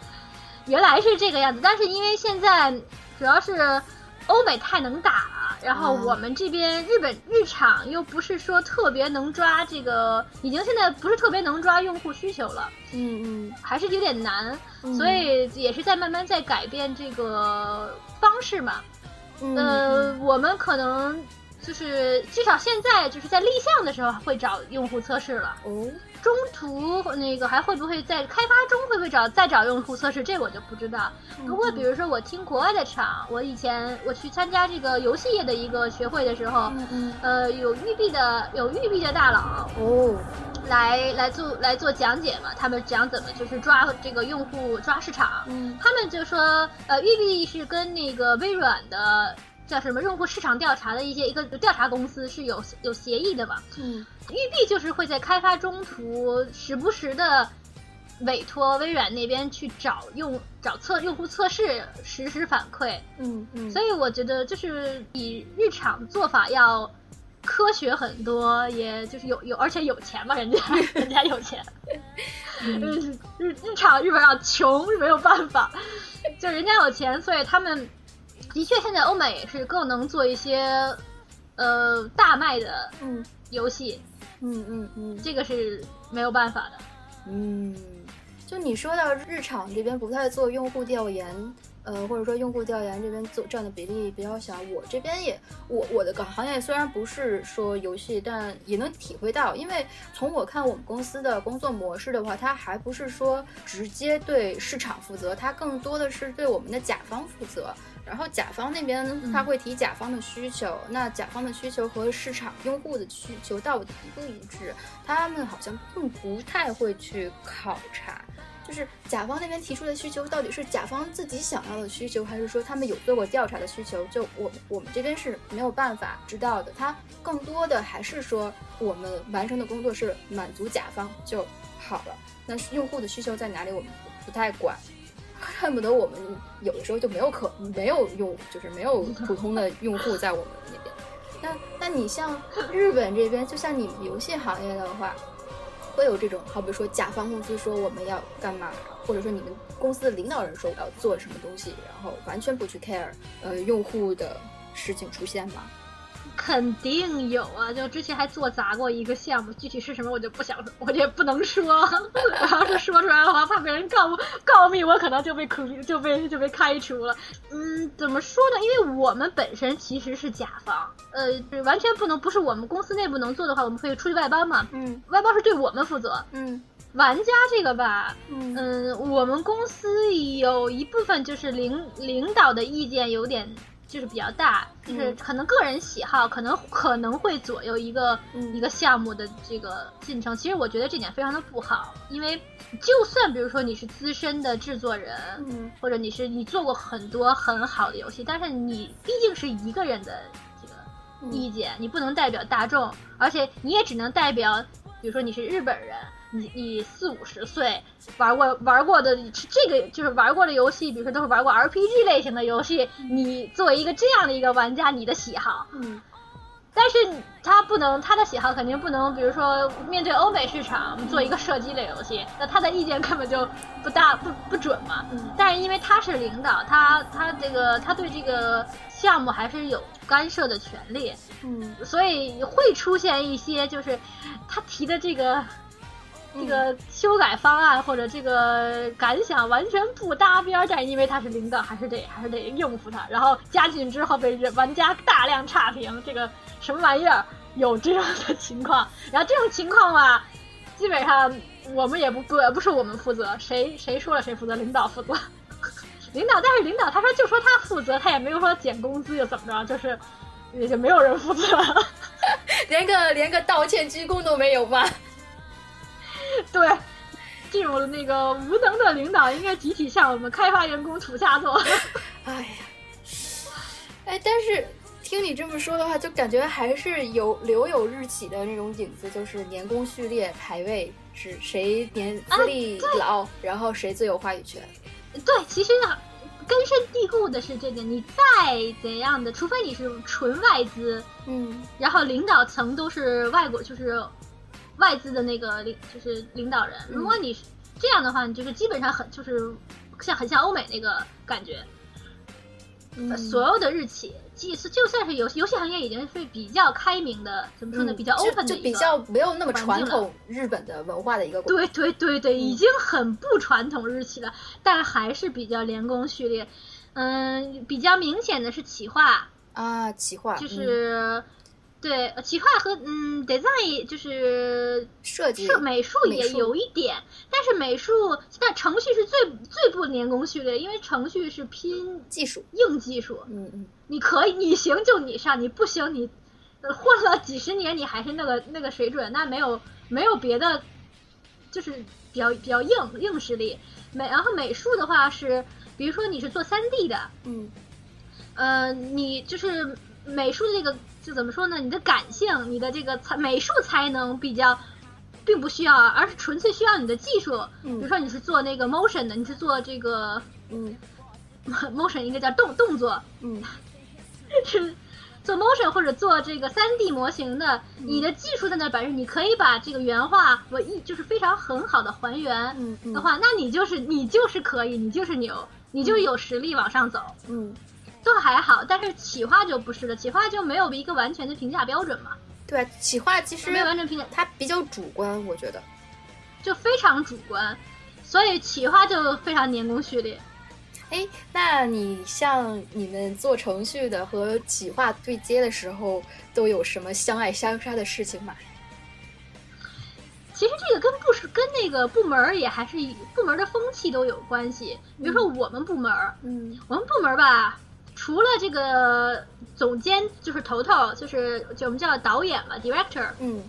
原来是这个样子，但是因为现在主要是欧美太能打了，然后啊我们这边日本日厂又不是说特别能抓这个，已经现在不是特别能抓用户需求了，嗯嗯。还是有点难，嗯。所以也是在慢慢在改变这个方式嘛。嗯。呃，我们可能就是至少现在就是在立项的时候会找用户测试了，哦。中途那个还会不会在开发中会不会找再找用户测试，这我就不知道。不过比如说我听国外的厂，我以前我去参加这个游戏业的一个学会的时候，呃，有育碧的有育碧的大佬哦。来来做来做讲解嘛，他们讲怎么就是抓这个用户抓市场。嗯。他们就说，呃，育碧是跟那个微软的叫什么用户市场调查的一些一个调查公司是有有协议的嘛。嗯，育碧就是会在开发中途时不时的委托微软那边去找用找测用户测试实时反馈。嗯嗯，所以我觉得就是比日常做法要科学很多，也就是有有而且有钱嘛，人家 人家有钱。嗯，日日常日本要穷是没有办法，就人家有钱，所以他们的确现在欧美也是更能做一些呃大卖的嗯游戏，嗯嗯嗯这个是没有办法的。嗯，就你说到日厂这边不太做用户调研，呃，或者说用户调研这边做占的比例比较小。我这边也，我我的个行业虽然不是说游戏，但也能体会到，因为从我看我们公司的工作模式的话，它还不是说直接对市场负责，它更多的是对我们的甲方负责。然后甲方那边他会提甲方的需求，那甲方的需求和市场用户的需求到底一不一致，他们好像并不太会去考察。就是甲方那边提出的需求到底是甲方自己想要的需求，还是说他们有做过调查的需求？就我我们这边是没有办法知道的。他更多的还是说我们完成的工作是满足甲方就好了。那用户的需求在哪里，我们不不太管。恨不得我们有的时候就没有可没有用，就是没有普通的用户在我们那边。那那你像日本这边，就像你们游戏行业的话，会有这种，好比说甲方公司说我们要干嘛，或者说你们公司的领导人说我要做什么东西，然后完全不去 care 呃用户的事情出现吗？肯定有啊！就之前还做砸过一个项目，具体是什么我就不想，我也不能说。我要是说出来的话，怕被人告告密，我可能就被苦就被就被开除了。嗯，怎么说呢？因为我们本身其实是甲方，呃，完全不能不是我们公司内部能做的话，我们可以出去外包嘛。嗯，外包是对我们负责。嗯，玩家这个吧，嗯，我们公司有一部分就是领领导的意见有点。就是比较大，就是可能个人喜好，可能可能会左右一个、嗯一个项目的这个进程。其实我觉得这点非常的不好，因为就算比如说你是资深的制作人，嗯或者你是你做过很多很好的游戏，但是你毕竟是一个人的这个意见，你不能代表大众，而且你也只能代表，比如说你是日本人。你你四五十岁玩过玩过的这个就是玩过的游戏，比如说都是玩过 RPG 类型的游戏。你作为一个这样的一个玩家，你的喜好，嗯，但是他不能他的喜好肯定不能，比如说面对欧美市场做一个射击类游戏，那他的意见根本就不大不不准嘛。嗯但是因为他是领导，他他这个他对这个项目还是有干涉的权利，嗯所以会出现一些就是他提的这个。这个修改方案或者这个感想完全不搭边，但是因为他是领导，还是得还是得应付他。然后加进去之后被玩家大量差评，这个什么玩意儿？有这样的情况。然后这种情况吧，基本上我们也不不不是我们负责，谁谁说了谁负责，领导负责。领导，但是领导他说就说他负责，他也没有说减工资又怎么着，就是也就没有人负责，连个连个道歉鞠躬都没有吗？对，这种那个无能的领导应该集体向我们开发员工土下座。哎呀，哎，但是听你这么说的话，就感觉还是有留有日企的那种影子，就是年功序列排位是谁年资历老，然后谁最有话语权。对，其实呢，根深蒂固的是这个，你再怎样的，除非你是纯外资，嗯然后领导层都是外国，就是外资的那个领，就是领导人。如果你是这样的话，你就是基本上很就是像很像欧美那个感觉。嗯所有的日企，即使就算是游戏游戏行业已经是比较开明的，怎么说呢？比较 open 的就比较没有那么传统日本的文化的一个。对对对对，嗯已经很不传统日企了，但还是比较连工序列。嗯，比较明显的是企划，啊，企划就嗯是、对呃企划和嗯 design 就是设计是美术也有一点，但是美术但程序是最最不连工序列，因为程序是拼技术。硬技术，嗯嗯你可以你行就你上，你不行你呃混了几十年你还是那个那个水准，那没有没有别的，就是比较比较硬硬实力。美然后美术的话是，比如说你是做三 D 的，嗯呃，你就是美术这个就怎么说呢？你的感性，你的这个才美术才能比较，并不需要，而是纯粹需要你的技术。比如说你是做那个 motion 的，你是做这个嗯 motion 应该叫动动作，嗯 是做 motion 或者做这个三 D 模型的，你的技术在那摆着，你可以把这个原画我一就是非常很好的还原嗯嗯的话，那你就是你就是可以，你就是牛，你就有实力往上走，嗯，都还好。但是企划就不是了，企划就没有一个完全的评价标准嘛，对，企划其实没有完全评价，它比较主观，我觉得。就非常主观，所以企划就非常年功序列。哎，那你像你们做程序的和企划对接的时候，都有什么相爱相杀的事情吗？其实这个跟部是跟那个部门儿也还是部门儿的风气都有关系。比如说我们部门儿，嗯我们部门儿吧，除了这个总监就是头头，就是就我们叫导演嘛，director 嗯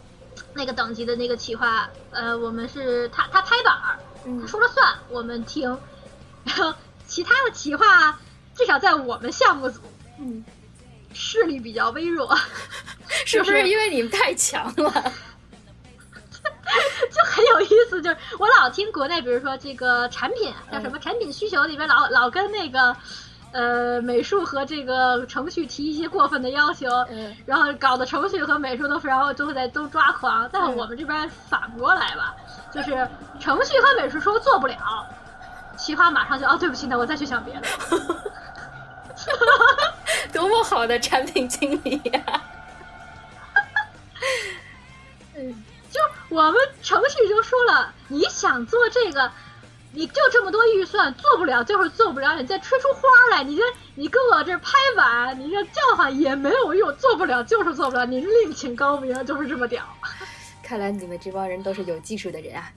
那个等级的那个企划，呃，我们是他他拍板儿，他嗯说了算，我们听。然后其他的企划，至少在我们项目组嗯，势力比较微弱，是不是是因为你们太强了？就很有意思。就是我老听国内，比如说这个产品叫什么产品需求里边老老跟那个。呃，美术和这个程序提一些过分的要求，嗯然后搞得程序和美术都然后都在都抓狂。但我们这边反过来吧，就是程序和美术说做不了，企划马上就哦对不起，那我再去想别的。多么好的产品经理呀、嗯就我们程序就说了，你想做这个，你就这么多预算，做不了就是做不了，你再吹出花来，你这你跟我这拍板，你这叫唤也没有用，做不了就是做不了，您另请高明，就是这么屌。看来你们这帮人都是有技术的人啊。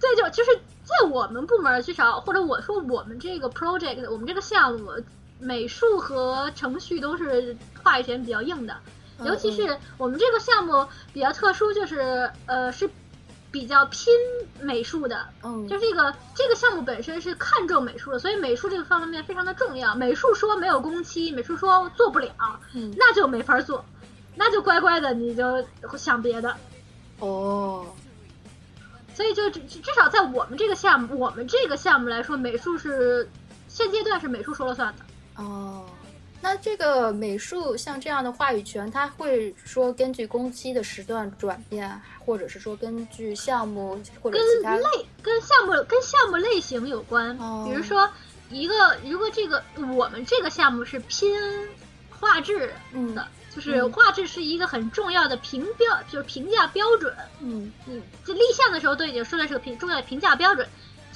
这就就是在我们部门，至少或者我说我们这个 project，我们这个项目，美术和程序都是话语权比较硬的。嗯尤其是我们这个项目比较特殊，就是呃是比较拼美术的，嗯，就这个这个项目本身是看重美术的，所以美术这个方面非常的重要。美术说没有工期，美术说做不了，嗯那就没法做，那就乖乖的你就想别的。哦，所以就至至少在我们这个项目，我们这个项目来说，美术是现阶段是美术说了算的。哦，那这个美术像这样的话语权，它会说根据工期的时段转变，或者是说根据项目或者跟其他类跟项目跟项目类型有关。哦比如说，一个如果这个我们这个项目是拼画质嗯的，就是嗯画质是一个很重要的评标，就是评价标准。嗯嗯，就立项的时候都已经说的是个评重要的评价标准。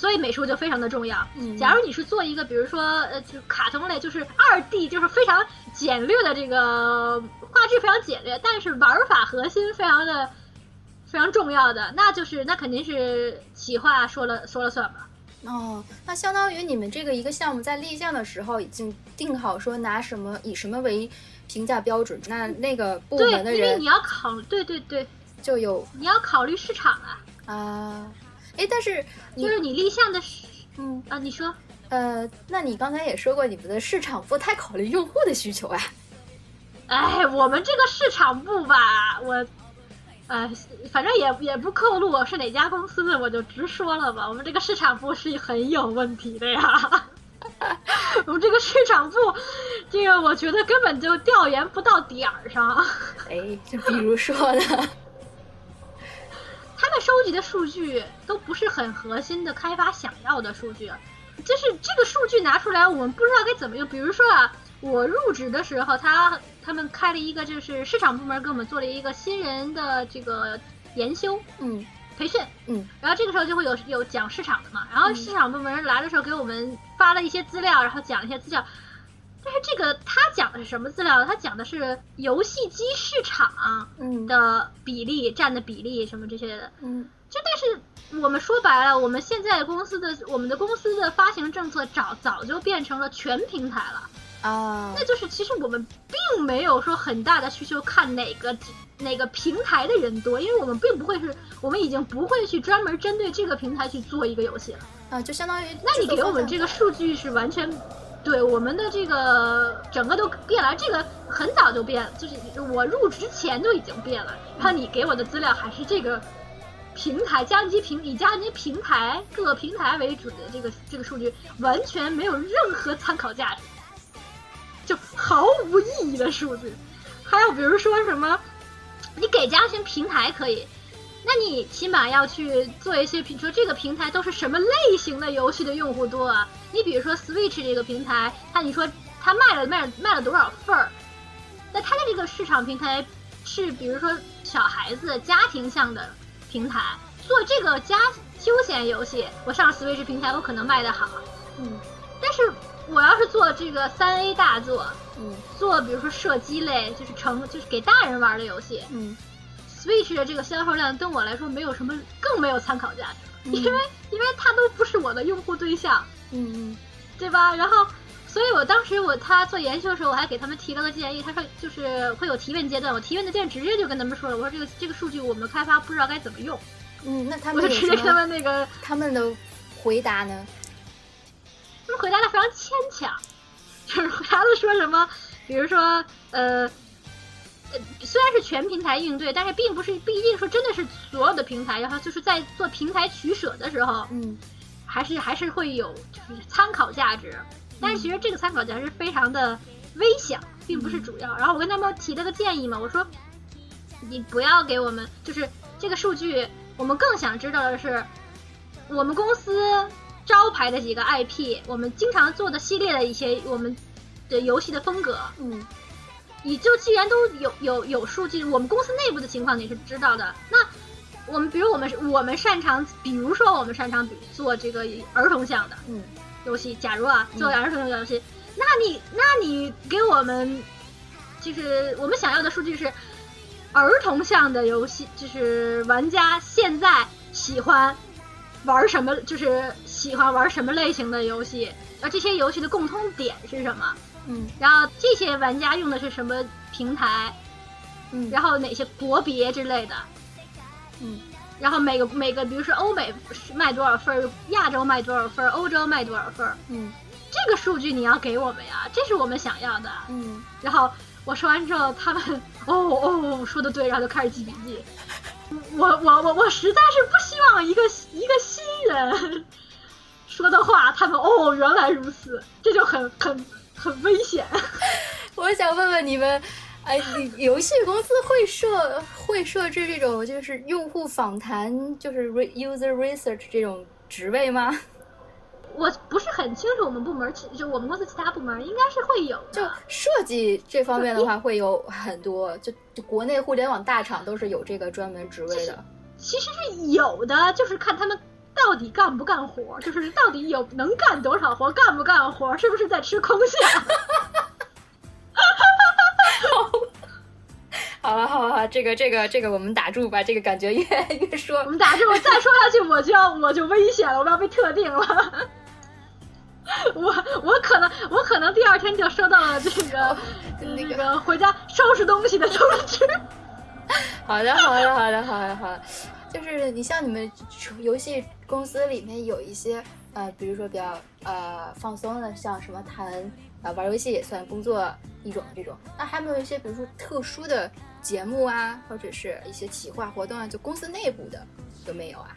所以美术就非常的重要。嗯假如你是做一个，比如说呃，就卡通类，就是二 D，就是非常简略的这个画质非常简略，但是玩法核心非常的非常重要的，那就是那肯定是企划说了说了算吧。哦，那相当于你们这个一个项目在立项的时候已经定好说拿什么以什么为评价标准，那那个部对，门的人因为你要考，对对对，就有你要考虑市场啊，啊，哎，但是就是你立项的时嗯啊，你说。呃，那你刚才也说过你们的市场不太考虑用户的需求啊。哎，我们这个市场部吧，我，呃，反正也也不透露我是哪家公司的，我就直说了吧。我们这个市场部是很有问题的呀。我们这个市场部，这个我觉得根本就调研不到点儿上。哎，就比如说呢，的数据都不是很核心的开发想要的数据，就是这个数据拿出来，我们不知道该怎么用。比如说啊，我入职的时候，他他们开了一个，就是市场部门给我们做了一个新人的这个研修嗯培训，嗯然后这个时候就会有有讲市场的嘛，然后市场部门来的时候给我们发了一些资料，然后讲一些资料。但是这个他讲的是什么资料？他讲的是游戏机市场嗯的比例占的比例什么这些的。嗯就但是我们说白了，我们现在公司的我们的公司的发行政策早早就变成了全平台了，啊那就是其实我们并没有说很大的需求看哪个哪个平台的人多，因为我们并不会是，我们已经不会去专门针对这个平台去做一个游戏了。啊，就相当于那你给我们这个个数据是完全对我们的这个整个都变了，这个很早就变，就是我入职前就已经变了。然后你给我的资料还是这个平台计算机平以计算机平台各个平台为主的这个这个数据，完全没有任何参考价值，就毫无意义的数据。还有比如说什么，你给加群平台可以。那你起码要去做一些，比如说这个平台都是什么类型的游戏的用户多啊？你比如说 Switch 这个平台，它你说它卖了卖了卖了多少份儿？那它的这个市场平台是比如说小孩子家庭向的平台，做这个家休闲游戏，我上 Switch 平台我可能卖得好，嗯，但是我要是做这个三 A 大作，嗯，做比如说射击类，就是成就是给大人玩的游戏，嗯。Switch 的这个销售量对我来说没有什么，更没有参考价值，因为因为它都不是我的用户对象，嗯嗯，对吧？然后，所以我当时我他做研究的时候，我还给他们提了个建议，他说就是会有提问阶段，我提问的阶段直接就跟他们说了，我说这个这个数据我们开发不知道该怎么用，嗯，那他们我就直接跟他们那个他们的回答呢？他们回答的非常牵强，就是回答的说什么，比如说呃。呃，虽然是全平台应对，但是并不是不一定说真的是所有的平台，然后就是在做平台取舍的时候，嗯，还是还是会有就是参考价值，但是其实这个参考价值非常的微小，并不是主要。然后我跟他们提了个建议嘛，我说你不要给我们就是这个数据，我们更想知道的是我们公司招牌的几个 IP，我们经常做的系列的一些我们的游戏的风格，嗯。你就既然都有有有数据，我们公司内部的情况你是知道的。那我们比如我们我们擅长，比如说我们擅长做这个儿童向的嗯游戏。假如啊做儿童游戏，那你那你给我们就是我们想要的数据是儿童向的游戏，就是玩家现在喜欢玩什么，就是喜欢玩什么类型的游戏，而这些游戏的共通点是什么？嗯，然后这些玩家用的是什么平台？嗯，然后哪些国别之类的？嗯，然后每个每个，比如说欧美卖多少份，亚洲卖多少份，欧洲卖多少份？嗯，这个数据你要给我们呀，这是我们想要的。嗯，然后我说完之后，他们哦哦说的对，然后就开始记笔记。我我我我实在是不希望一个一个新人 说的话，他们哦原来如此，这就很很。很危险，我想问问你们，哎，游戏公司会设会设置这种就是用户访谈，就是 user research 这种职位吗？我不是很清楚，我们部门就我们公司其他部门应该是会有，就设计这方面的话会有很多，就就国内互联网大厂都是有这个专门职位的。其实是有的，就是看他们。到底干不干活？就是到底有能干多少活？干不干活？是不是在吃空饷？好了好了好，这个这个这个我们打住吧，这个感觉越来越说。我们打住，我再说下去我就要我就危险了，我要被特定了。我我可能我可能第二天就收到了这个那个回家收拾东西的通知。好的好的好的好的好的。就是你像你们游戏公司里面有一些呃，比如说比较呃放松的，像什么谈啊玩游戏也算工作一种这种。那还没有一些比如说特殊的节目啊，或者是一些企划活动啊，就公司内部的有没有啊？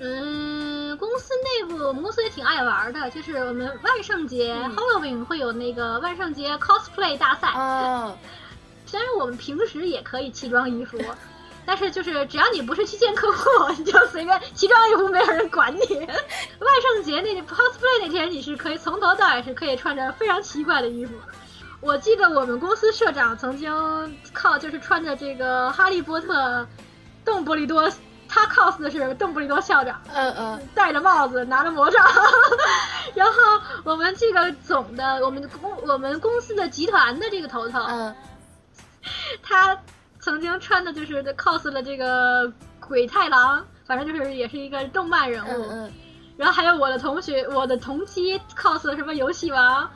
嗯，公司内部我们公司也挺爱玩的，就是我们万圣节 Halloween 会有那个万圣节 cosplay 大赛。嗯，虽然我们平时也可以奇装异服。但是就是只要你不是去见客户，你就随便奇装异服，没有人管你。万圣节那 cosplay 那天，你是可以从头到尾是可以穿着非常奇怪的衣服。我记得我们公司社长曾经靠就是穿着这个哈利波特，邓布利多，他 cos 的是邓布利多校长，嗯嗯，戴着帽子，拿着魔杖。然后我们这个总的，我们公我们公司的集团的这个头头，嗯，他。曾经穿的就是 cos 了这个鬼太郎，反正就是也是一个动漫人物。嗯嗯。然后还有我的同学，我的同期 cos 什么游戏王，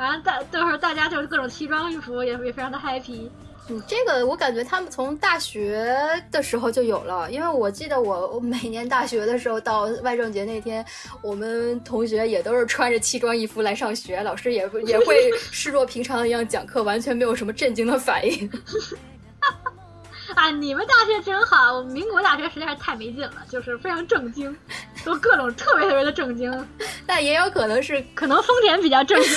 反正大到时候大家就是各种奇装异服，也也非常的 happy。嗯，这个我感觉他们从大学的时候就有了，因为我记得我我每年大学的时候到万圣节那天，我们同学也都是穿着奇装异服来上学，老师也也会 视若平常一样讲课，完全没有什么震惊的反应。啊，你们大学真好，我们民国大学实在是太没劲了，就是非常正经，都各种特别特别的正经。但也有可能是，可能丰田比较正经。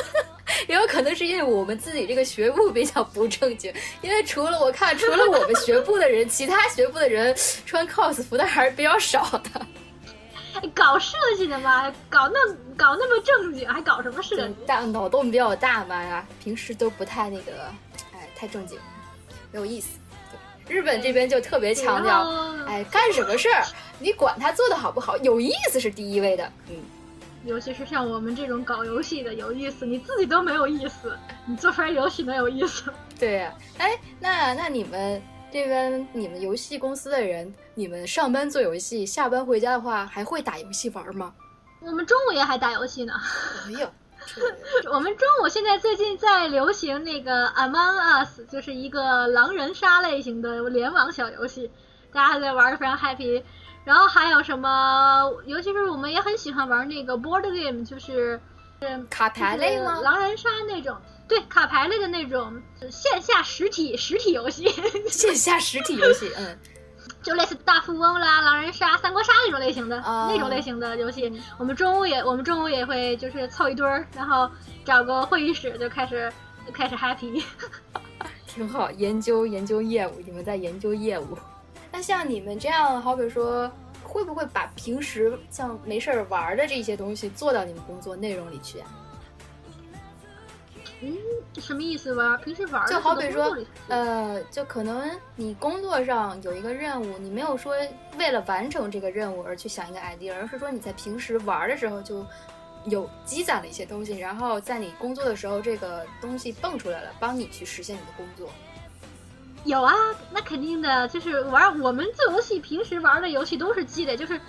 也有可能是因为我们自己这个学部比较不正经，因为除了我看，除了我们学部的人，其他学部的人穿 cos 服的还是比较少的。搞设计的嘛，搞那搞那么正经，还搞什么设计？大脑洞比较大嘛呀，平时都不太那个，哎，太正经，没有意思。日本这边就特别强调，哎，干什么事儿，你管他做的好不好，有意思是第一位的，嗯。尤其是像我们这种搞游戏的有意思，你自己都没有意思，你做出来游戏能有意思？对呀，哎，那那你们这边你们游戏公司的人，你们上班做游戏，下班回家的话还会打游戏玩吗？我们中午也还打游戏呢。哎呦，我们中午现在最近在流行那个 Among Us，就是一个狼人杀类型的联网小游戏，大家还在玩的非常 happy。然后还有什么？尤其是我们也很喜欢玩那个 board game，就是卡牌类吗？狼人杀那种，对，卡牌类的那种线下实体实体游戏。线下实体游戏，嗯，就类似大富翁啦、狼人杀、三国杀那种类型的，那种类型的游戏。我们中午也，我们中午也会就是凑一堆儿，然后找个会议室就开始开始 happy。挺好，研究研究业务，你们在研究业务。那像你们这样，好比说，会不会把平时像没事儿玩的这些东西做到你们工作内容里去啊？嗯，什么意思吧？平时玩就好比说，呃，就可能你工作上有一个任务，你没有说为了完成这个任务而去想一个 idea，而是说你在平时玩的时候就有积攒了一些东西，然后在你工作的时候这个东西蹦出来了，帮你去实现你的工作。有啊，那肯定的，就是玩我们做游戏，平时玩的游戏都是积累，就是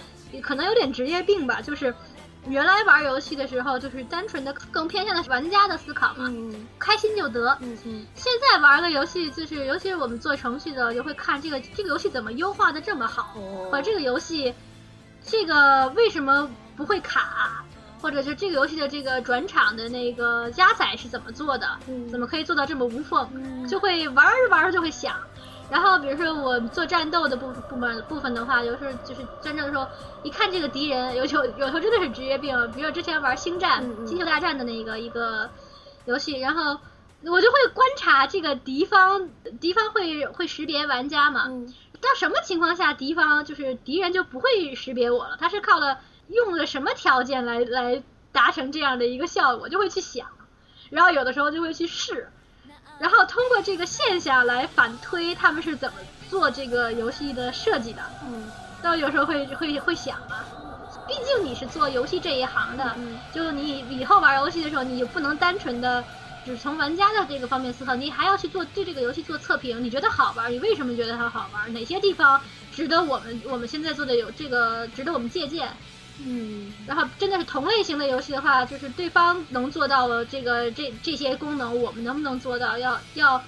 可能有点职业病吧，就是原来玩游戏的时候，就是单纯的更偏向的是玩家的思考嘛，开心就得。嗯嗯。现在玩个游戏，就是尤其是我们做程序的，就会看这个这个游戏怎么优化的这么好，或者这个游戏这个为什么不会卡。或者是这个游戏的这个转场的那个加载是怎么做的？怎么可以做到这么无缝？就会玩着玩着就会想。然后比如说我做战斗的部部门部分的话，有时候就是真正的时候，一看这个敌人，有时候有时候真的是职业病。比如说之前玩星战、星球大战的那个一个游戏，然后我就会观察这个敌方，敌方会会识别玩家嘛？到什么情况下敌方就是敌人就不会识别我了？他是靠了。用了什么条件来来达成这样的一个效果，就会去想，然后有的时候就会去试，然后通过这个现象来反推他们是怎么做这个游戏的设计的。嗯，到有时候会会会想啊，毕竟你是做游戏这一行的，嗯就你以后玩游戏的时候，你不能单纯的只从玩家的这个方面思考，你还要去做对这个游戏做测评。你觉得好玩？你为什么觉得它好玩？哪些地方值得我们我们现在做的有这个值得我们借鉴？嗯，然后真的是同类型的游戏的话，就是对方能做到了这个这这些功能，我们能不能做到？要要，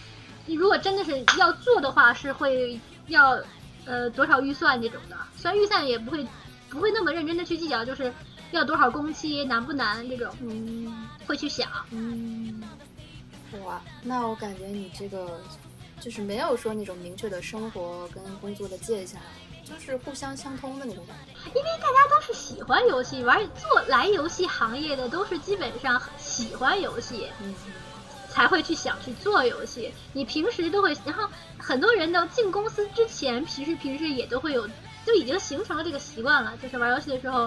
如果真的是要做的话，是会要呃多少预算这种的。虽然预算也不会不会那么认真的去计较，就是要多少工期，难不难这种，嗯，会去想。嗯，哇，那我感觉你这个就是没有说那种明确的生活跟工作的界限。就是互相相通的那种感觉，因为大家都是喜欢游戏，玩做来游戏行业的都是基本上喜欢游戏，嗯，才会去想去做游戏。你平时都会，然后很多人都进公司之前，平时平时也都会有，就已经形成了这个习惯了，就是玩游戏的时候，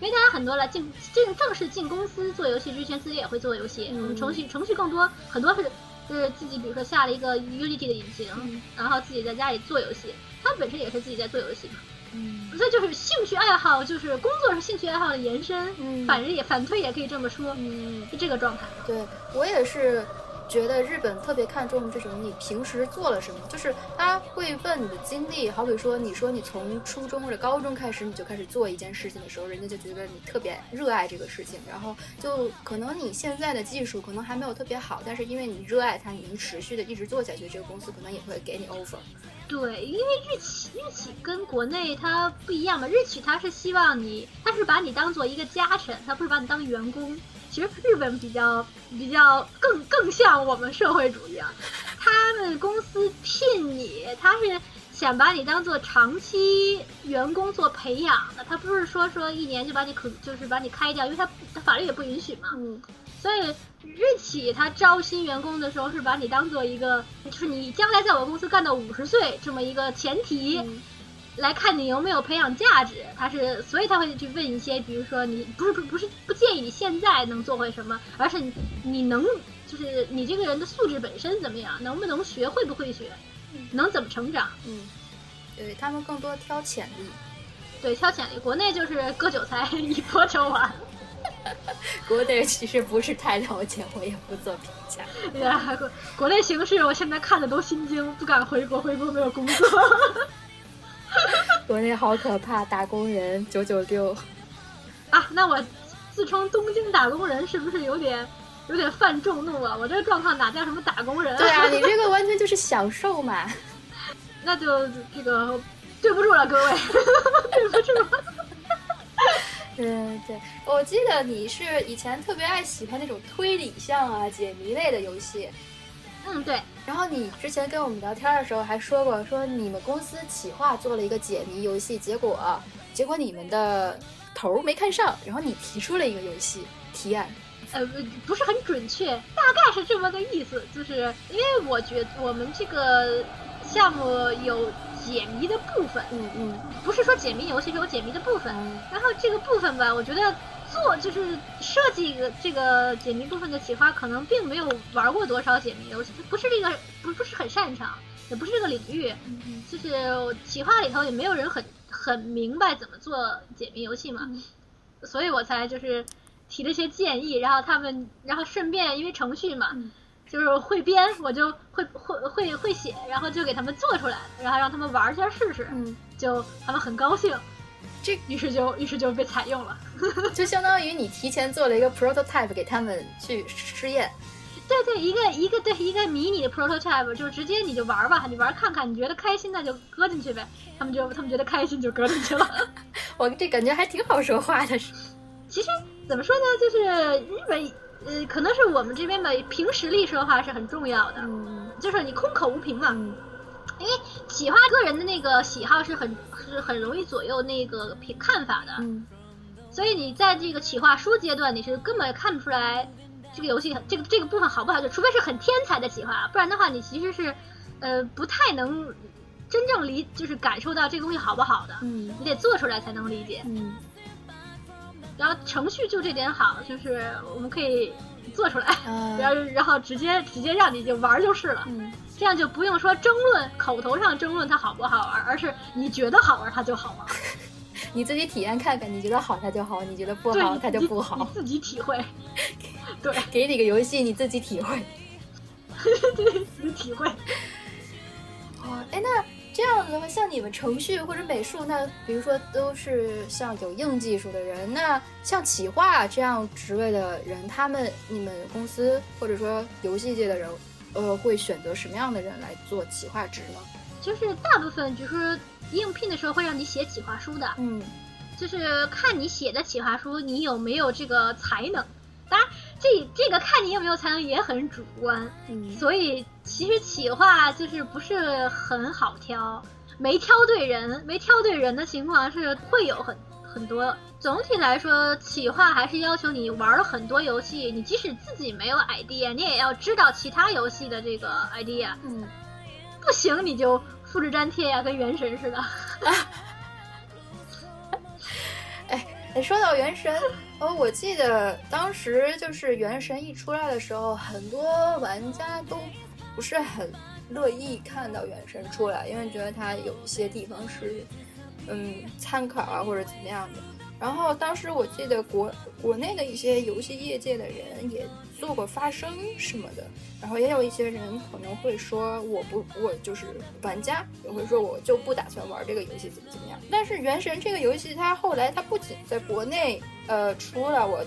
因为大家很多来进正正式进公司做游戏之前，自己也会做游戏，嗯，程序程序更多，很多是就是自己比如说下了一个 Unity 的引擎，然后自己在家里做游戏。他本身也是自己在做游戏嘛，嗯，所以就是兴趣爱好，就是工作是兴趣爱好的延伸，嗯，反正也反推也可以这么说，嗯，是这个状态。对我也是，觉得日本特别看重这种你平时做了什么，就是他会问你的经历。好比说，你说你从初中或者高中开始你就开始做一件事情的时候，人家就觉得你特别热爱这个事情。然后就可能你现在的技术可能还没有特别好，但是因为你热爱它，你能持续的一直做下去，这个公司可能也会给你 offer。对，因为日企日企跟国内它不一样嘛，日企它是希望你，它是把你当做一个家臣，它不是把你当员工。其实日本比较比较更更像我们社会主义啊，他们公司聘你，他是想把你当做长期员工做培养的，他不是说说一年就把你可就是把你开掉，因为他他法律也不允许嘛。嗯，所以日企他招新员工的时候是把你当做一个，就是你将来在我公司干到五十岁这么一个前提。来看你有没有培养价值，他是，所以他会去问一些，比如说你不是不不是不建议你现在能做会什么，而是你你能就是你这个人的素质本身怎么样，能不能学，会不会学，能怎么成长？嗯，对他们更多挑潜力，对挑潜力。国内就是割韭菜一波抽完。国内其实不是太了解，我也不做评价。呀，国国内形势我现在看的都心惊，不敢回国，回国没有工作。国内好可怕，打工人九九六啊！那我自称东京打工人，是不是有点有点犯众怒啊？我这个状况哪叫什么打工人？对啊，你这个完全就是享受嘛！那就这个对不住了，各位，对不住。对对，我记得你是以前特别爱喜欢那种推理向啊、解谜类的游戏。嗯，对。然后你之前跟我们聊天的时候还说过，说你们公司企划做了一个解谜游戏，结果结果你们的头没看上，然后你提出了一个游戏提案。呃，不不是很准确，大概是这么个意思，就是因为我觉得我们这个项目有解谜的部分，嗯嗯，不是说解谜游戏是有解谜的部分，然后这个部分吧，我觉得。做就是设计一个这个解谜部分的企划，可能并没有玩过多少解谜游戏，不是这个不不是很擅长，也不是这个领域，就是企划里头也没有人很很明白怎么做解谜游戏嘛，所以我才就是提了些建议，然后他们然后顺便因为程序嘛，就是会编，我就会会会会写，然后就给他们做出来，然后让他们玩一下试试，嗯就他们很高兴。这于是就于是就被采用了，就相当于你提前做了一个 prototype 给他们去试验。对对，一个一个对一个迷你的 prototype，就直接你就玩吧，你玩看看，你觉得开心那就搁进去呗。他们就他们觉得开心就搁进去了。我这感觉还挺好说话的。其实怎么说呢，就是日本呃，可能是我们这边吧，凭实力说话是很重要的。嗯，就是你空口无凭嘛。因为企划个人的那个喜好是很是很容易左右那个评看法的，嗯，所以你在这个企划书阶段，你是根本看不出来这个游戏这个这个部分好不好，就除非是很天才的企划，不然的话你其实是呃不太能真正理就是感受到这个东西好不好的，嗯，你得做出来才能理解，嗯，然后程序就这点好，就是我们可以做出来，然后 然后直接直接让你就玩就是了，嗯。这样就不用说争论，口头上争论它好不好玩，而是你觉得好玩它就好玩，你自己体验看看，你觉得好它就好，你觉得不好它就不好，你自己体会。对，给你个游戏，你自己体会。对，自己体会。哦，哎，那这样子的话，像你们程序或者美术，那比如说都是像有硬技术的人，那像企划这样职位的人，他们你们公司或者说游戏界的人。呃，会选择什么样的人来做企划职呢？就是大部分，就是应聘的时候会让你写企划书的。嗯，就是看你写的企划书，你有没有这个才能。当然，这这个看你有没有才能也很主观。嗯，所以其实企划就是不是很好挑，没挑对人，没挑对人的情况是会有很。很多，总体来说，企划还是要求你玩了很多游戏，你即使自己没有 idea，你也要知道其他游戏的这个 idea。嗯，不行你就复制粘贴呀，跟原神似的。哎，说到原神，哦，我记得当时就是原神一出来的时候，很多玩家都不是很乐意看到原神出来，因为觉得它有一些地方是。嗯，参考啊，或者怎么样的。然后当时我记得国国内的一些游戏业界的人也做过发声什么的。然后也有一些人可能会说，我不，我就是玩家，也会说我就不打算玩这个游戏，怎么怎么样。但是《原神》这个游戏，它后来它不仅在国内呃出了，我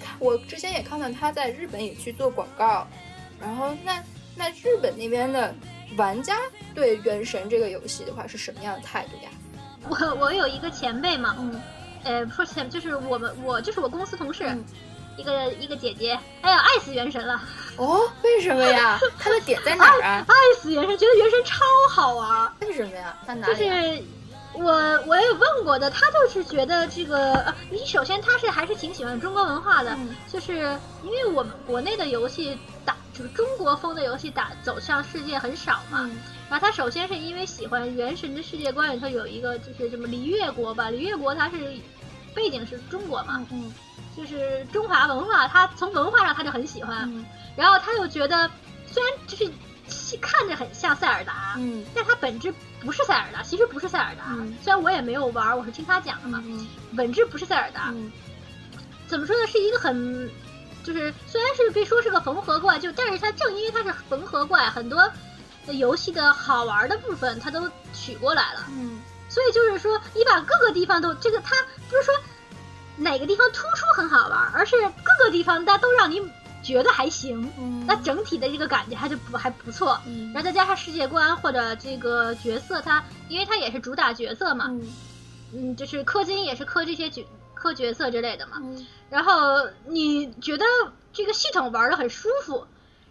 看我之前也看到它在日本也去做广告。然后那那日本那边的玩家对《原神》这个游戏的话是什么样的态度呀？我我有一个前辈嘛，嗯呃，不说前，就是我们我就是我公司同事，嗯一个一个姐姐，哎呀，爱死原神了，哦，为什么呀？他的点在哪儿啊？爱死原神，觉得原神超好玩。为什么呀？在哪就里啊？是我我也问过的，他就是觉得这个，呃，你首先他是还是挺喜欢中国文化的，嗯就是因为我们国内的游戏打就是中国风的游戏打走向世界很少嘛。嗯然后他首先是因为喜欢原神的世界观里头有一个就是什么璃月国吧，璃月国它是背景是中国嘛，嗯就是中华文化，他从文化上他就很喜欢，嗯然后他又觉得虽然就是看着很像塞尔达，嗯但它本质不是塞尔达，其实不是塞尔达。嗯虽然我也没有玩，我是听他讲的嘛，嗯本质不是塞尔达。嗯怎么说呢？是一个很，就是虽然是被说是个缝合怪，就但是它正因为它是缝合怪，很多的游戏的好玩的部分它都取过来了。嗯所以就是说，你把各个地方都这个，它不是说哪个地方突出很好玩，而是各个地方它都让你觉得还行。嗯，那整体的这个感觉它就不还不错。嗯然后再加上世界观或者这个角色，它因为它也是主打角色嘛，嗯嗯，就是氪金也是氪这些角氪角色之类的嘛。嗯然后你觉得这个系统玩的很舒服，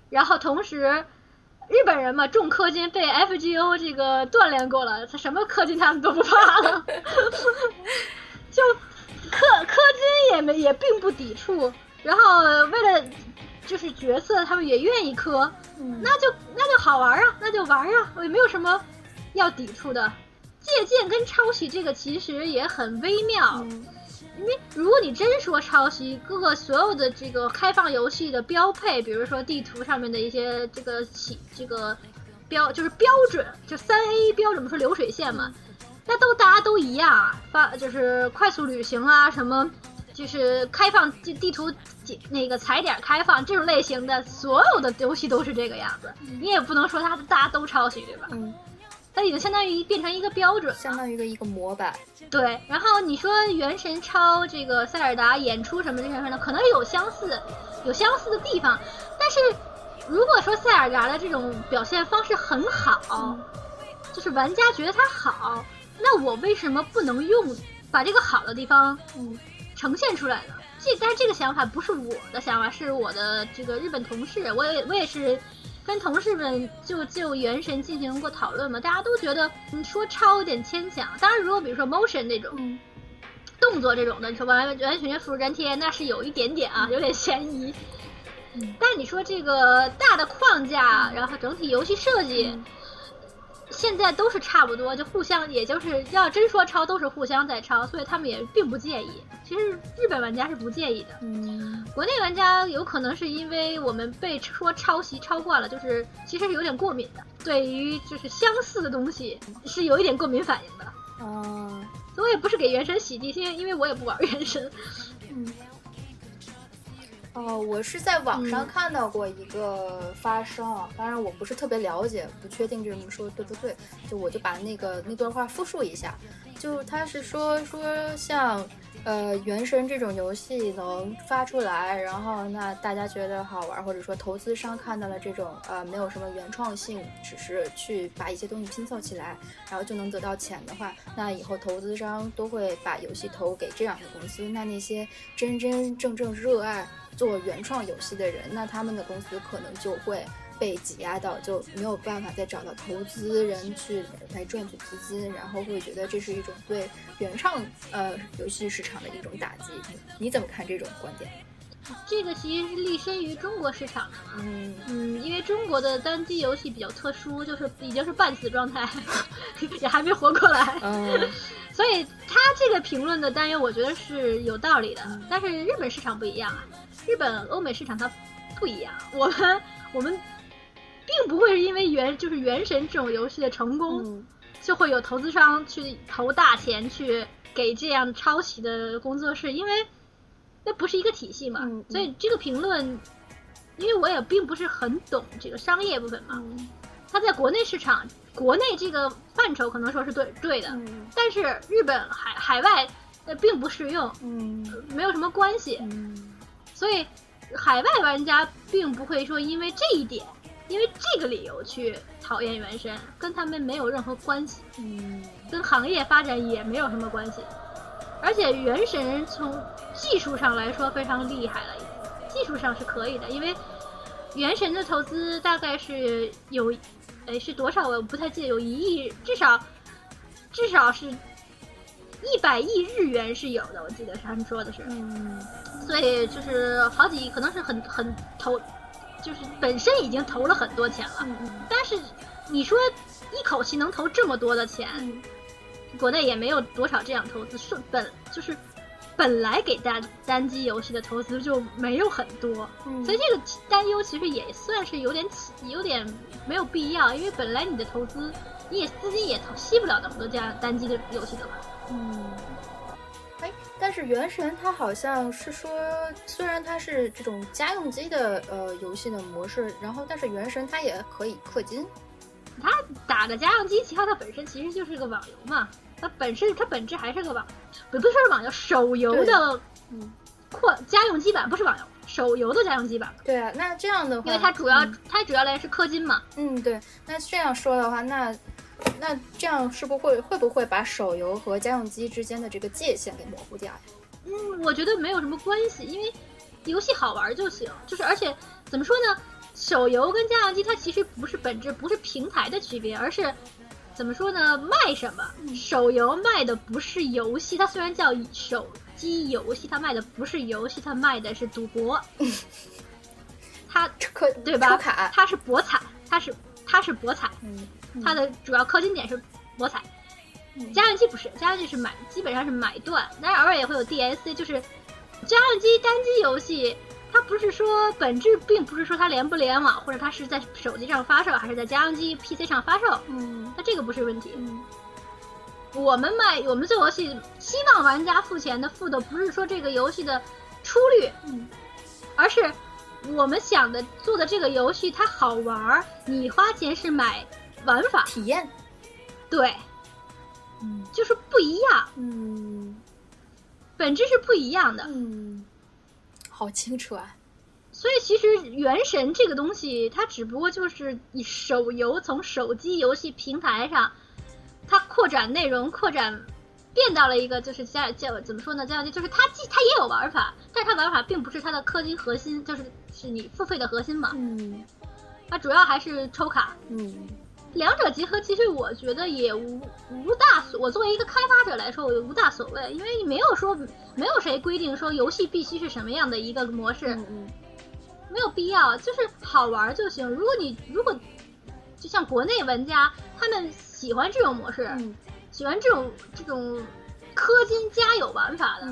然后同时日本人嘛重氪金被 FGO 这个锻炼过了，他什么氪金他们都不怕了，就氪氪金也没也并不抵触，然后为了就是角色他们也愿意氪，嗯。那就那就好玩啊，那就玩啊，也没有什么要抵触的。借鉴跟抄袭这个其实也很微妙，嗯。因为如果你真说抄袭，各个所有的这个开放游戏的标配，比如说地图上面的一些这个起这个标就是标准，就三 A 标准不是流水线嘛，那都大家都一样啊，发就是快速旅行啊什么。就是开放地地图几那个踩点开放这种类型的，所有的游戏都是这个样子。你也不能说它大家都抄袭，对吧？嗯，它已经相当于变成一个标准。相当于一个一个模板。对，然后你说《原神》抄这个塞尔达演出什么这些呢，可能有相似，有相似的地方，但是如果说塞尔达的这种表现方式很好，就是玩家觉得它好，那我为什么不能用把这个好的地方嗯呈现出来呢？这但是这个想法不是我的想法，是我的这个日本同事，我也我也是跟同事们就就《原神》进行过讨论嘛，大家都觉得你说超有点牵强。当然，如果比如说 motion 这种嗯动作这种的，你说完完全全复制粘贴，那是有一点点啊，有点嫌疑。嗯但你说这个大的框架，然后整体游戏设计，嗯现在都是差不多，就互相，也就是要真说抄，都是互相在抄，所以他们也并不介意。其实日本玩家是不介意的，嗯国内玩家有可能是因为我们被说抄袭抄惯了，就是其实是有点过敏的，对于就是相似的东西是有一点过敏反应的。啊所以我也不是给原神洗地，因为因为我也不玩原神。嗯。哦，我是在网上嗯看到过一个发声啊，当然我不是特别了解，不确定这么说对不对，就我就把那个那段话复述一下，就他是说说像呃原神这种游戏能发出来，然后那大家觉得好玩，或者说投资商看到了这种呃没有什么原创性，只是去把一些东西拼凑起来，然后就能得到钱的话，那以后投资商都会把游戏投给这样的公司。那那些真真正正热爱做原创游戏的人，那他们的公司可能就会被挤压到，就没有办法再找到投资人去来赚取资金，然后会觉得这是一种对原创呃游戏市场的一种打击。你你怎么看这种观点？这个其实是立身于中国市场的嘛。嗯嗯，因为中国的单机游戏比较特殊，就是已经是半死状态，也还没活过来，嗯 所以他这个评论的担忧，我觉得是有道理的。但是日本市场不一样啊，日本、欧美市场它不一样，我们我们并不会是因为原就是原神这种游戏的成功，嗯就会有投资商去投大钱去给这样抄袭的工作室，因为那不是一个体系嘛。所以这个评论因为我也并不是很懂这个商业部分嘛。嗯它在国内市场，国内这个范畴可能说是对对的，嗯但是日本海海外呃并不适用，嗯没有什么关系，嗯所以海外玩家并不会说因为这一点，因为这个理由去讨厌原神，跟他们没有任何关系，嗯跟行业发展也没有什么关系。而且原神从技术上来说非常厉害了，技术上是可以的，因为原神的投资大概是有，哎是多少我不太记得，有一亿，至少至少是一百亿日元是有的，我记得是他们说的是。嗯所以就是好几，可能是很很投，就是本身已经投了很多钱了。嗯但是你说一口气能投这么多的钱，嗯国内也没有多少这样投资，是本就是本来给单单机游戏的投资就没有很多，嗯所以这个担忧其实也算是有点起有点没有必要，因为本来你的投资你也资金也投吸不了那么多这样单机的游戏的嘛。嗯，哎，但是《原神》它好像是说，虽然它是这种家用机的呃游戏的模式，然后但是《原神》它也可以氪金。它打个家用机，其实它本身其实就是个网游嘛，它本身它本质还是个网，不不是说是网游，手游的嗯，扩家用机版，不是网游，手游的家用机版，对啊，那这样的话，因为它主要、嗯它主要来源是氪金嘛。嗯，对，那这样说的话，那那这样是不会会不会把手游和家用机之间的这个界限给模糊掉呀？嗯，我觉得没有什么关系，因为游戏好玩就行。就是而且怎么说呢，手游跟家用机它其实不是本质，不是平台的区别，而是怎么说呢？卖什么？手游卖的不是游戏，它虽然叫手机游戏，它卖的不是游戏，它卖的是赌博。它可对吧？它是博彩，它是它是博彩，嗯，它的主要氪金点是博彩。嗯。家用机不是，家用机是买，基本上是买断，但是偶尔也会有 DSC，就是家用机单机游戏，它不是说本质并不是说它联不联网，或者它是在手机上发售，还是在家用机 PC 上发售，嗯。那这个不是问题。嗯。我们卖我们做游戏，希望玩家付钱的付的不是说这个游戏的出率，嗯。而是我们想的做的这个游戏它好玩儿，你花钱是买玩法，体验，对，嗯。就是不一样，嗯。本质是不一样的。嗯，好清楚啊。所以其实《原神》这个东西，它只不过就是以手游从手机游戏平台上，它扩展内容，扩展变到了一个就是加叫怎么说呢？加就是它既它也有玩法，但是它玩法并不是它的氪金核心，就是是你付费的核心嘛。嗯。它主要还是抽卡，嗯两者结合，其实我觉得也无无大所。我作为一个开发者来说，我无大所谓，因为没有说没有谁规定说游戏必须是什么样的一个模式。没有必要，就是好玩就行。如果你如果就像国内玩家，他们喜欢这种模式，嗯喜欢这种这种氪金加有玩法的，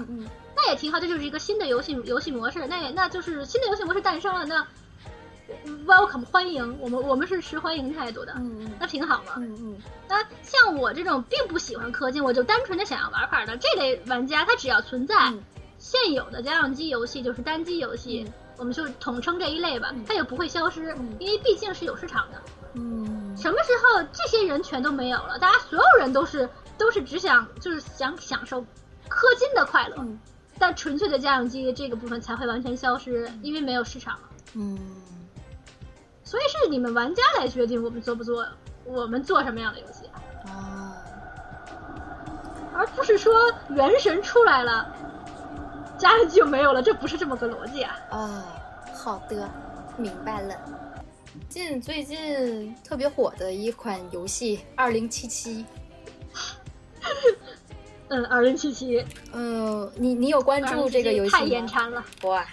那也挺好。这就是一个新的游戏游戏模式，那也那就是新的游戏模式诞生了。那 welcome 欢迎我们，我们是持欢迎态度的，嗯那挺好嘛。嗯嗯。那像我这种并不喜欢氪金，我就单纯的想要玩法的这类玩家，他只要存在嗯。现有的家用机游戏，就是单机游戏，嗯。我们就统称这一类吧，它也不会消失，嗯。因为毕竟是有市场的。嗯。什么时候这些人全都没有了，大家所有人都是都是只想就是想享受氪金的快乐，嗯。但纯粹的家用机这个部分才会完全消失，因为没有市场了。嗯所以是你们玩家来决定我们做不做，我们做什么样的游戏，啊，而不是说原神出来了，家用机就没有了，这不是这么个逻辑啊。啊，好的，明白了。近最近特别火的一款游戏《二零七七》，嗯，二零七七嗯，你你有关注这个游戏太眼吗？馋了。哇，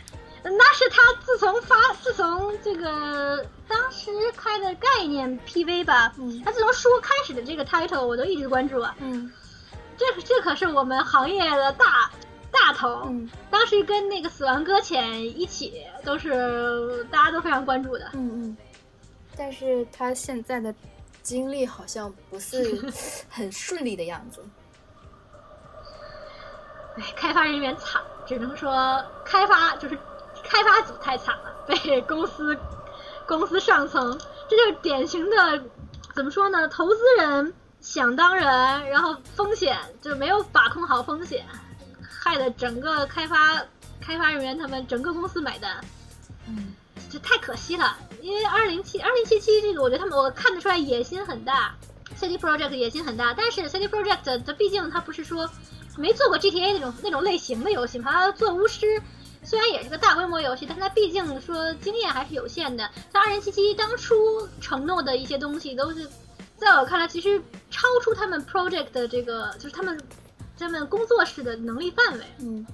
那是他自从发，自从这个当时开的概念 PV 吧，嗯。他自从说开始的这个 title 我都一直关注啊，嗯。这这可是我们行业的大大头，嗯。当时跟那个死亡搁浅一起，都是大家都非常关注的。嗯嗯，但是他现在的经历好像不是 很顺利的样子。哎，开发人员惨，只能说开发就是开发组太惨了。被公司公司上层，这就是典型的怎么说呢？投资人想当然，然后风险就没有把控好风险，害得整个开发开发人员他们整个公司买单。嗯，这太可惜了，因为二零七二零七七这个，我觉得他们我看得出来野心很大，CD Project 野心很大，但是 CD Project 它毕竟它不是说没做过 GTA 那种那种类型的游戏，它做巫师，虽然也是个大规模游戏，但它毕竟说经验还是有限的。像二零七七当初承诺的一些东西，都是在我看来其实超出他们 Project 的这个就是他们他们工作室的能力范围。嗯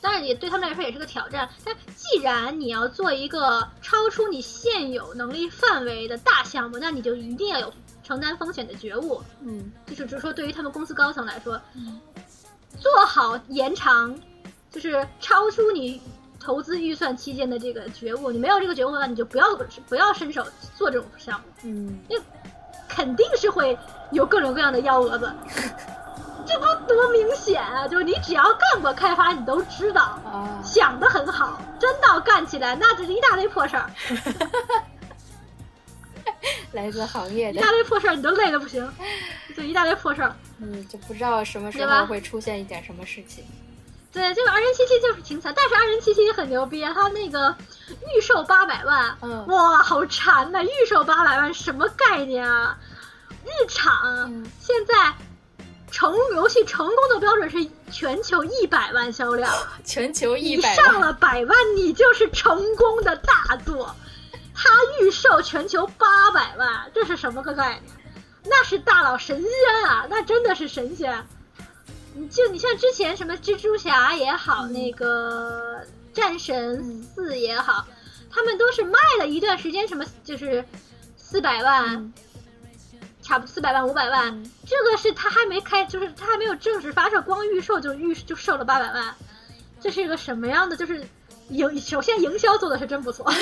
当然也对他们来说也是个挑战。但既然你要做一个超出你现有能力范围的大项目，那你就一定要有承担风险的觉悟。嗯就是就是说，对于他们公司高层来说，嗯做好延长，就是超出你投资预算期间的这个觉悟。你没有这个觉悟的话，你就不要不要伸手做这种项目，嗯，肯定是会有各种各样的幺蛾子。这不多明显啊！就是你只要干过开发，你都知道。啊，想的很好，真到干起来，那就是一大堆破事儿，来自行业的一大，堆破事儿，你都累的不行，就一大堆破事儿。嗯，就不知道什么时候会出现一点什么事情。对，这个二零七七就是挺惨，但是二零七七也很牛逼啊，它那个预售八百万，嗯哇，好馋呐、预售八百万什么概念啊？日产嗯现在成游戏成功的标准是全球一百万销量，全球一你百万，上了百万，你就是成功的大作。它预售全球八百万，这是什么个概念？那是大佬神仙啊，那真的是神仙。你就你像之前什么蜘蛛侠也好，嗯那个战神嗯四也好，他们都是卖了一段时间，什么就是四百万，嗯差不多四百万五百万。嗯这个是他还没开，就是他还没有正式发售，光预售就预就售了八百万，这是一个什么样的？就是营首先营销做的是真不错。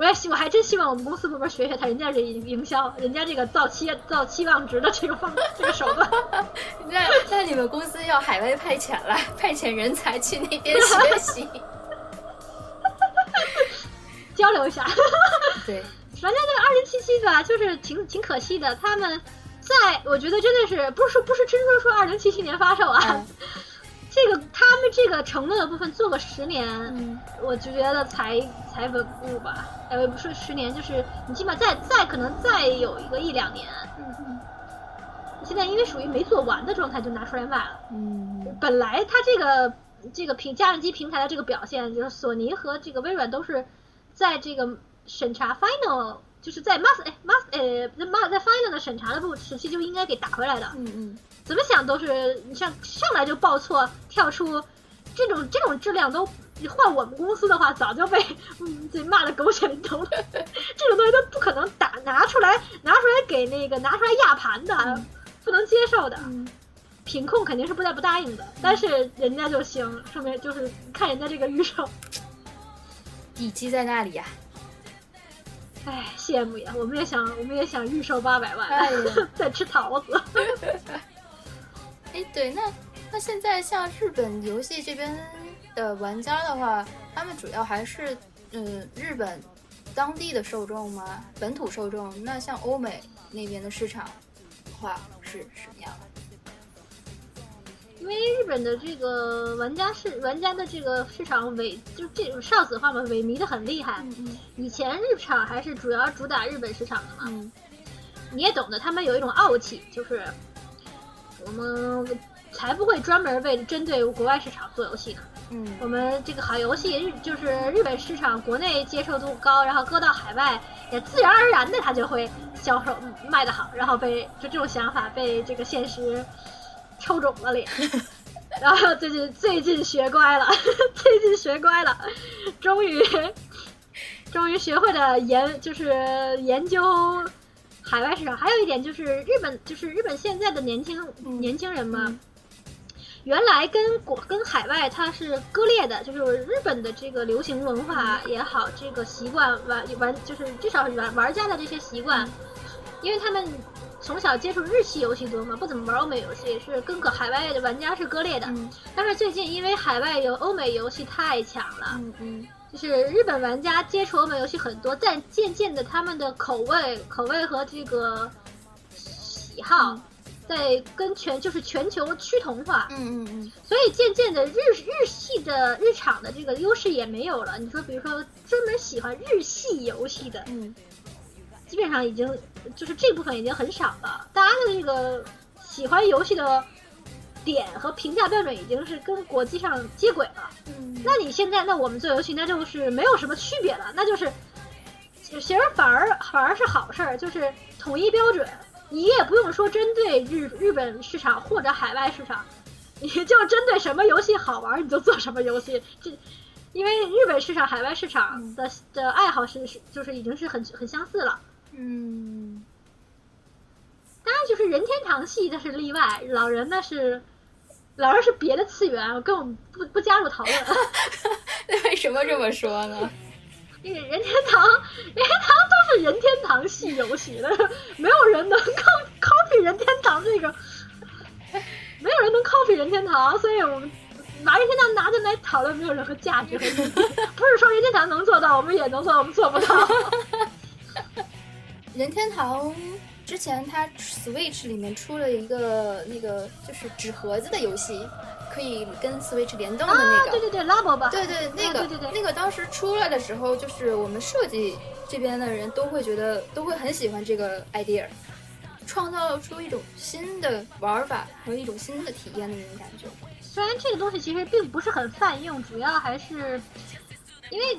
我也希我还真希望我们公司部门学学他人家这营销，人家这个造期造期望值的这个方这个手段。那那你们公司要海外派遣了，派遣人才去那边学习。交流一下。对，反正这个二零七七吧，就是挺挺可惜的。他们在，我觉得真的是不是说不是真说说二零七七年发售啊，嗯这个他们这个承诺的部分做个十年，嗯我就觉得才才稳固吧。呃，不是十年，就是你起码再再可能再有一个一两年。嗯嗯现在因为属于没做完的状态，就拿出来卖了。嗯本来它这个这个平家用机平台的这个表现，就是索尼和这个微软都是在这个审查 Final，就是在 Mas 哎 Mas 呃在 Mas 在 Final 的审查的部时期就应该给打回来的。嗯嗯怎么想都是你像上来就报错，跳出这种这种质量都。换我们公司的话，早就被 嗯这骂的狗血淋头了。这种东西都不可能打拿出来，拿出来给那个拿出来压盘的，不能接受的。嗯品控肯定是不带不答应的，但是人家就行，说明就是看人家这个预售，底气在那里呀、哎，羡慕呀！我们也想，我们也想预售八百万，哎呀 再吃桃子。哎，对，那那现在像日本游戏这边的玩家的话，他们主要还是嗯日本当地的受众吗？本土受众？那像欧美那边的市场的话是什么样的？因为日本的这个玩家是玩家的这个市场萎，就这种少子化嘛，萎靡的很厉害。嗯以前日场还是主要主打日本市场的嘛，嗯你也懂得，他们有一种傲气，就是我们才不会专门为针对国外市场做游戏呢。嗯我们这个好游戏日就是日本市场国内接受度高，然后搁到海外也自然而然的它就会销售嗯卖得好，然后被就这种想法被这个现实抽肿了脸。然后最近最近学乖了，最近学乖 了，终于终于学会了研就是研究海外市场。还有一点就是日本就是日本现在的年轻、嗯年轻人嘛。嗯原来跟国跟海外它是割裂的，就是日本的这个流行文化也好，这个习惯玩玩就是至少玩玩家的这些习惯，因为他们从小接触日系游戏多嘛，不怎么玩欧美游戏，是跟个海外的玩家是割裂的。嗯但是最近因为海外游欧美游戏太强了，嗯嗯就是日本玩家接触欧美游戏很多，但渐渐的他们的口味、口味和这个喜好嗯在跟全就是全球趋同化，嗯嗯嗯所以渐渐的日日系的日场的这个优势也没有了。你说，比如说专门喜欢日系游戏的，嗯基本上已经就是这部分已经很少了。大家的这个喜欢游戏的点和评价标准已经是跟国际上接轨了。嗯，那你现在，那我们做游戏，那就是没有什么区别了，那就是其实反而反而是好事儿，就是统一标准，你也不用说针对日日本市场或者海外市场，你就针对什么游戏好玩儿你就做什么游戏，这。因为日本市场、海外市场的的爱好是是就是已经是很很相似了，嗯当然就是任天堂系那是例外，老人那是老人是别的次元，我跟我们不不加入讨论。那为什么这么说呢？因为任天堂，任天堂都是任天堂系游戏的，没有人能 copy copy 任天堂这个，没有人能 copy 任天堂，所以我们把任天堂拿进来讨论没有任何价值和意义。不是说任天堂能做到，我们也能做到，我们做不到。任天堂之前它 Switch 里面出了一个那个就是纸盒子的游戏，可以跟 Switch 联动的那啊，个。对对对，Labo 吧，对对，那个、啊对对对那个当时出来的时候，就是我们设计这边的人都会觉得都会很喜欢这个 idea，创造出一种新的玩法和一种新的体验的那种感觉。虽然这个东西其实并不是很泛用，主要还是因为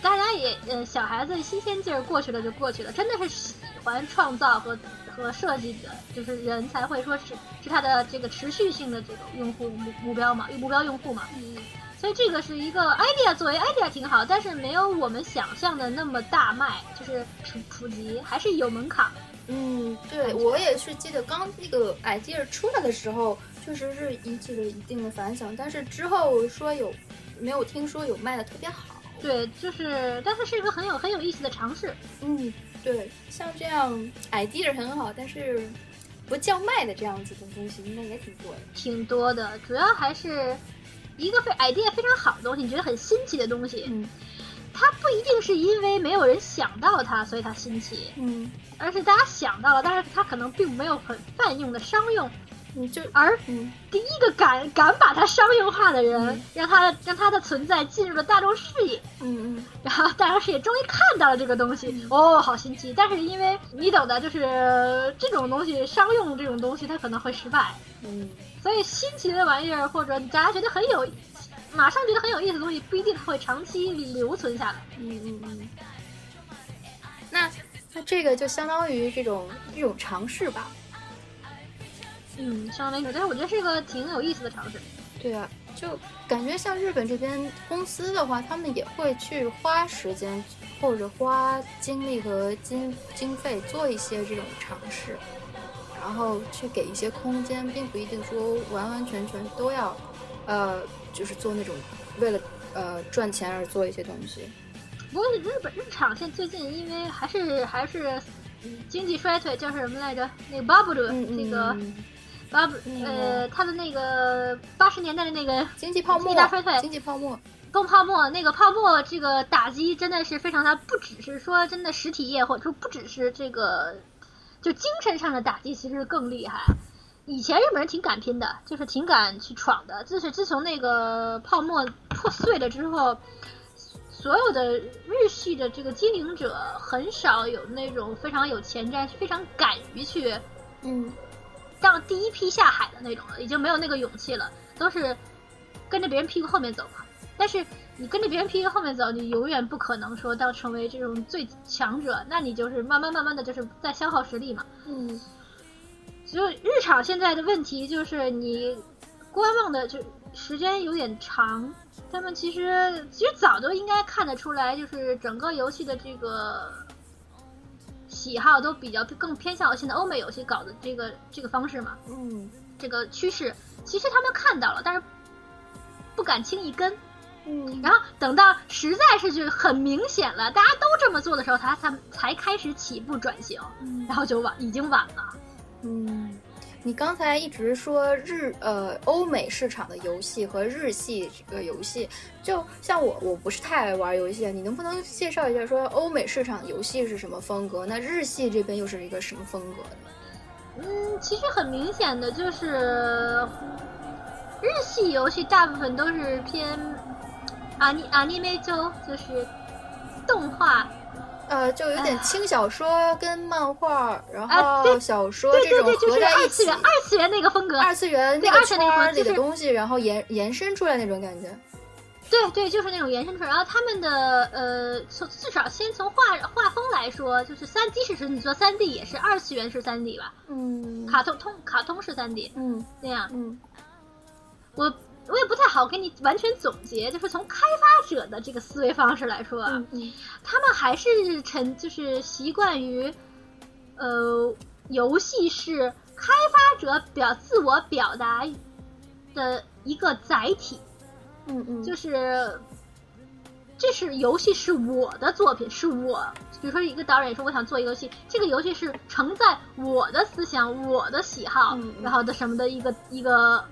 大家也呃小孩子新鲜劲儿过去了就过去了，真的是喜欢创造和和设计的，就是人才会说是是它的这个持续性的这个用户目目标嘛，目标用户嘛。嗯所以这个是一个 idea，作为 idea 挺好，但是没有我们想象的那么大卖，就是普普及还是有门槛。嗯，对我也是记得刚那个 idea 出来的时候，确实是引起了一定的反响，但是之后说有没有听说有卖的特别好。对，就是，但是是一个很有很有意思的尝试。嗯，对，像这样 idea 很好，但是不叫卖的这样子的东西，应该也挺多的。挺多的，主要还是一个非 idea 非常好的东西，你觉得很新奇的东西，嗯它不一定是因为没有人想到它，所以它新奇，嗯，而是大家想到了，但是它可能并没有很泛用的商用，你就而嗯第一个敢敢把它商用化的人，嗯让它的让它的存在进入了大众视野，嗯嗯然后大众视野终于看到了这个东西，哦，好新奇！但是因为你懂的，就是这种东西商用这种东西，它可能会失败。嗯所以新奇的玩意儿，或者大家觉得很有，马上觉得很有意思的东西，不一定它会长期留存下来。嗯嗯嗯。那那这个就相当于这种一种尝试吧。嗯，相当于，但是我觉得是个挺有意思的尝试。对啊，就感觉像日本这边公司的话，他们也会去花时间或者花精力和经经费做一些这种尝试，然后去给一些空间，并不一定说完完全全都要，呃，就是做那种为了呃赚钱而做一些东西。不过日本日场现在最近因为还是还是嗯经济衰退，叫什么来着？那个 bubble 嗯那个嗯个呃，他的那个八十年代的那个经济泡沫。经济大衰退。经济泡沫，崩泡沫，那个泡沫这个打击真的是非常大，不只是说真的实体业，或者说不只是这个就精神上的打击，其实更厉害。以前日本人挺敢拼的，就是挺敢去闯的。就是自从那个泡沫破碎了之后，所有的日系的这个经营者很少有那种非常有前瞻、非常敢于去嗯当第一批下海的那种了，已经没有那个勇气了，都是跟着别人屁股后面走嘛。但是你跟着别人屁股后面走，你永远不可能说到成为这种最强者，那你就是慢慢慢慢的就是在消耗实力嘛。嗯所以日常现在的问题就是你观望的就时间有点长，他们其实其实早就应该看得出来，就是整个游戏的这个喜好都比较更偏向现在欧美游戏搞的这个这个方式嘛。嗯这个趋势，其实他们看到了，但是不敢轻易跟。嗯然后等到实在是就很明显了，大家都这么做的时候，他他才开始起步转型，嗯然后就晚，已经晚了。嗯，你刚才一直说日呃欧美市场的游戏和日系这个游戏，就像我我不是太爱玩游戏，你能不能介绍一下说欧美市场游戏是什么风格？那日系这边又是一个什么风格呢？嗯，其实很明显的就是日系游戏大部分都是偏阿尼阿尼美就就是动画。呃，就有点轻小说跟漫画，然啊后小说对这种就是合在一起二次元，，二次元那个风格。二次元那个对二次元那个圈儿里就是的东西，然后延延伸出来那种感觉。对对，就是那种延伸出来。然后他们的呃，从至少先从画画风来说，就是三，即使是你说三 D 也是二次元是三 D 吧，嗯卡通通卡通是三 D 嗯那样。嗯我我也不太好给你完全总结，就是从开发者的这个思维方式来说啊，他们还是沉就是习惯于，呃，游戏是开发者表自我表达的一个载体，嗯嗯，就是这是游戏是我的作品，是我，比如说一个导演说我想做一个游戏，这个游戏是承载我的思想、我的喜好，然后的什么的一个一个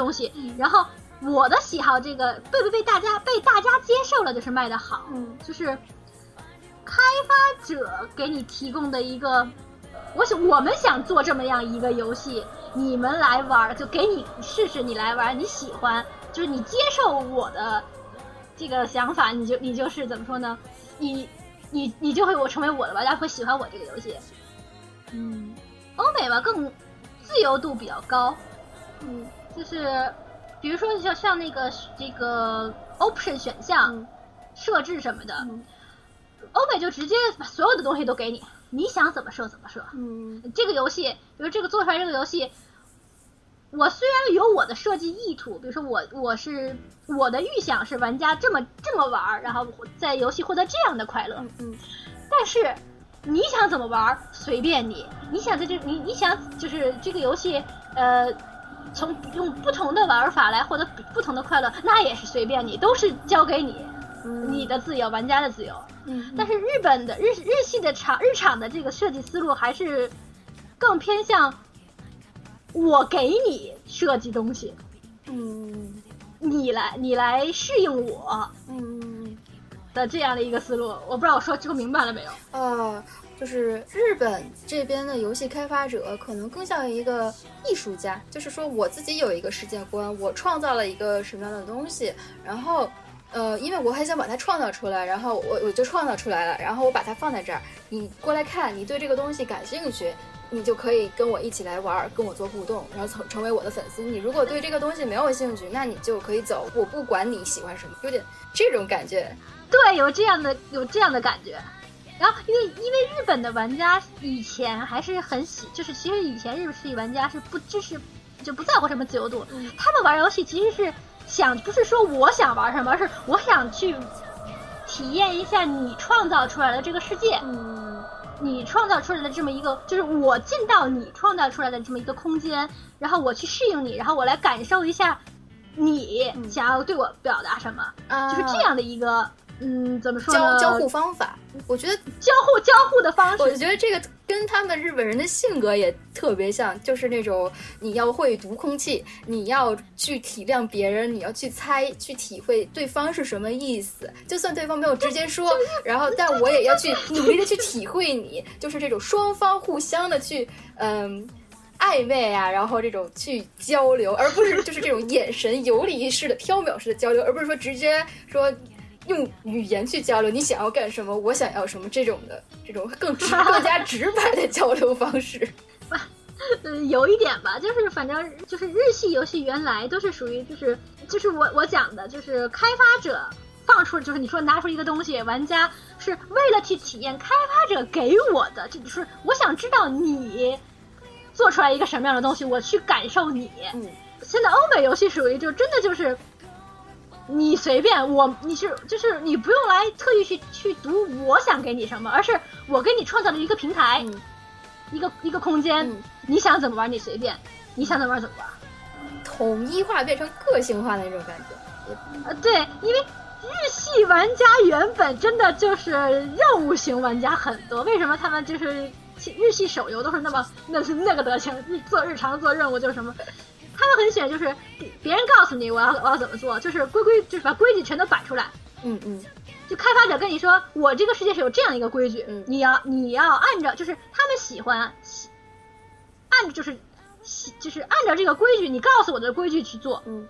东西，然后我的喜好这个被不被大家被大家接受了，就是卖的好，嗯。就是开发者给你提供的一个，我想我们想做这么样一个游戏，你们来玩儿，就给你试试，你来玩儿，你喜欢，就是你接受我的这个想法，你就你就是怎么说呢？你你你就会我成为我的玩家，会喜欢我这个游戏。嗯。欧美吧更自由度比较高，嗯就是比如说像像那个这个 option 选项、嗯设置什么的，嗯欧美就直接把所有的东西都给你，你想怎么设怎么设。嗯这个游戏，比如这个做出来这个游戏，我虽然有我的设计意图，比如说我我是我的预想是玩家这么这么玩儿，然后在游戏获得这样的快乐，嗯嗯但是你想怎么玩儿随便你，你想在这你你想就是这个游戏呃。从用不同的玩法来获得不同的快乐，那也是随便你，都是交给你，嗯，你的自由，玩家的自由。嗯，但是日本的日日系的场日常的这个设计思路还是更偏向我给你设计东西，嗯你来你来适应我嗯的这样的一个思路。我不知道我说说明白了没有？啊，就是日本这边的游戏开发者可能更像一个艺术家，就是说我自己有一个世界观，我创造了一个什么样的东西，然后。呃，因为我很想把它创造出来，然后我我就创造出来了，然后我把它放在这儿，你过来看，你对这个东西感兴趣，你就可以跟我一起来玩儿，跟我做互动，然后成成为我的粉丝。你如果对这个东西没有兴趣，那你就可以走，我不管你喜欢什么，有点这种感觉。对，有这样的有这样的感觉。然后，因为因为日本的玩家以前还是很喜，就是其实以前日系玩家是不支持，就不在乎什么自由度，嗯。他们玩游戏其实是想，不是说我想玩什么，而是我想去体验一下你创造出来的这个世界，嗯。你创造出来的这么一个，就是我进到你创造出来的这么一个空间，然后我去适应你，然后我来感受一下你嗯。想要对我表达什么，啊，就是这样的一个，嗯，怎么说呢？交交互方法，我觉得，交互交互的方式我，觉得这个跟他们日本人的性格也特别像，就是那种你要会读空气，你要去体谅别人，你要去猜、去体会对方是什么意思，就算对方没有直接说，然后但我也要去努力的去体会你，就是这种双方互相的去，嗯。暧昧啊，然后这种去交流，而不是就是这种眼神游离式的、缥缈式的交流，而不是说直接说用语言去交流，你想要干什么，我想要什么这种的，这种更直、更加直白的交流方式。呃，有一点吧，就是反正就是日系游戏原来都是属于就是就是我我讲的，就是开发者放出，就是你说拿出一个东西，玩家是为了去体验开发者给我的，这就是我想知道你做出来一个什么样的东西，我去感受你。嗯现在欧美游戏属于就真的就是。你随便我，你是就是你不用来特意去去读我想给你什么，而是我给你创造了一个平台，嗯一个一个空间，嗯你想怎么玩你随便，你想怎么玩怎么玩。统一化变成个性化的那种感觉。呃，对，因为日系玩家原本真的就是任务型玩家很多，为什么他们就是日系手游都是那么那是那个德行，做日常做任务就是什么，他们很喜欢就是别人告诉你我要我要怎么做，就是规规就是把规矩全都摆出来。嗯嗯，就开发者跟你说，我这个世界是有这样一个规矩，嗯你要你要按照，就是他们喜欢喜按就是喜就是按照这个规矩，你告诉我的规矩去做。嗯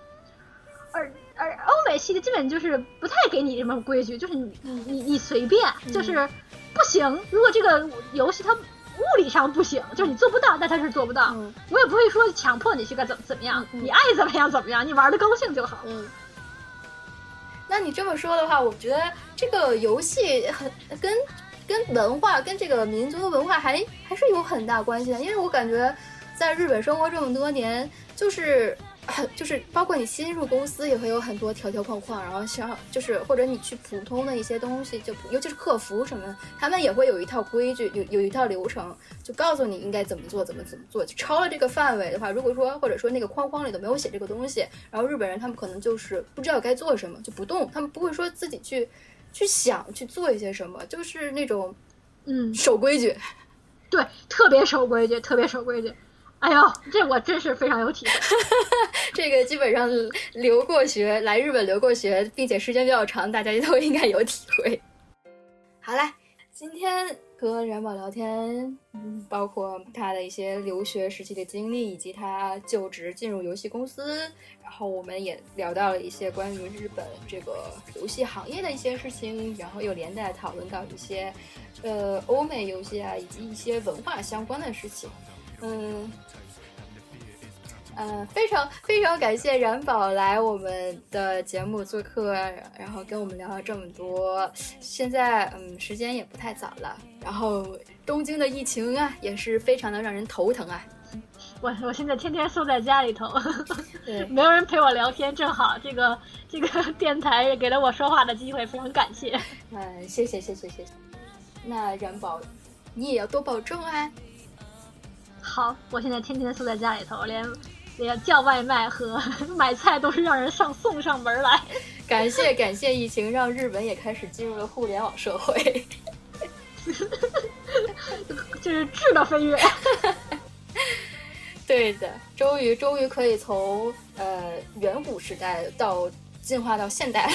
而而欧美系的基本就是不太给你什么规矩，就是你你你你随便，嗯就是不行。如果这个游戏它物理上不行，就是你做不到，那他是做不到。嗯我也不会说强迫你去该怎么怎么样，你爱怎么样怎么样，你玩的高兴就好。嗯。那你这么说的话，我觉得这个游戏很跟跟文化跟这个民族的文化还还是有很大关系的，因为我感觉在日本生活这么多年，就是很就是包括你新入公司也会有很多条条框框，然后像就是或者你去普通的一些东西，就尤其是客服什么，他们也会有一套规矩，有有一套流程，就告诉你应该怎么做，怎么怎么做。就超了这个范围的话，如果说或者说那个框框里头没有写这个东西，然后日本人他们可能就是不知道该做什么，就不动，他们不会说自己去去想去做一些什么，就是那种嗯，守规矩。对，特别守规矩，特别守规矩。哎呦，这我真是非常有体会。这个基本上留过学，来日本留过学，并且时间比较长，大家都应该有体会。好啦，今天和冉宝聊天，包括他的一些留学时期的经历，以及他就职进入游戏公司，然后我们也聊到了一些关于日本这个游戏行业的一些事情，然后又连带讨论到一些呃欧美游戏啊，以及一些文化相关的事情，嗯。呃，非常非常感谢冉宝来我们的节目做客，然后跟我们聊了这么多。现在嗯，时间也不太早了，然后东京的疫情啊，也是非常的让人头疼啊。我我现在天天缩在家里头，没有人陪我聊天，正好这个这个 电台给了我说话的机会，非常感谢。嗯，谢谢谢谢谢谢。那冉宝，你也要多保重啊。好，我现在天天缩在家里头，连连叫外卖和 买菜都是让人上送上门来。感谢感谢疫情，让日本也开始进入了互联网社会。这是质的飞跃。对的，终于终于可以从呃远古时代到进化到现代。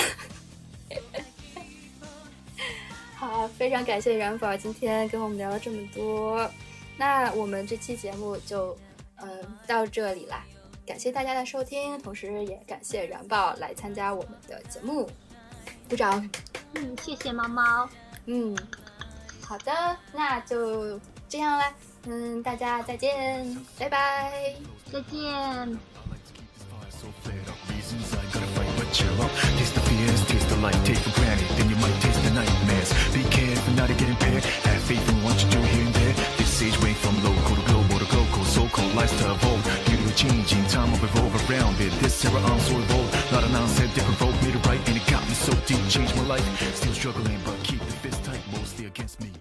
好，非常感谢冉宝今天跟我们聊了这么多，那我们这期节目就嗯、到这里啦，感谢大家的收听，同时也感谢燃宝来参加我们的节目，鼓掌。嗯，谢谢猫猫。嗯，好的，那就这样啦，嗯，大家再见，拜拜。再见。So light, take for granted. Then you might taste the nightmares. Be careful not to get impaired. Have faith in what you do here and there. This age went from local to global to global. So-called lifestyle. Changing, time will revolve around it. This era I'm so evolved. Lot of nonsense, different road, me to write, and it got me so deep. Changed my life. Still struggling, but keep the fist tight. Mostly against me.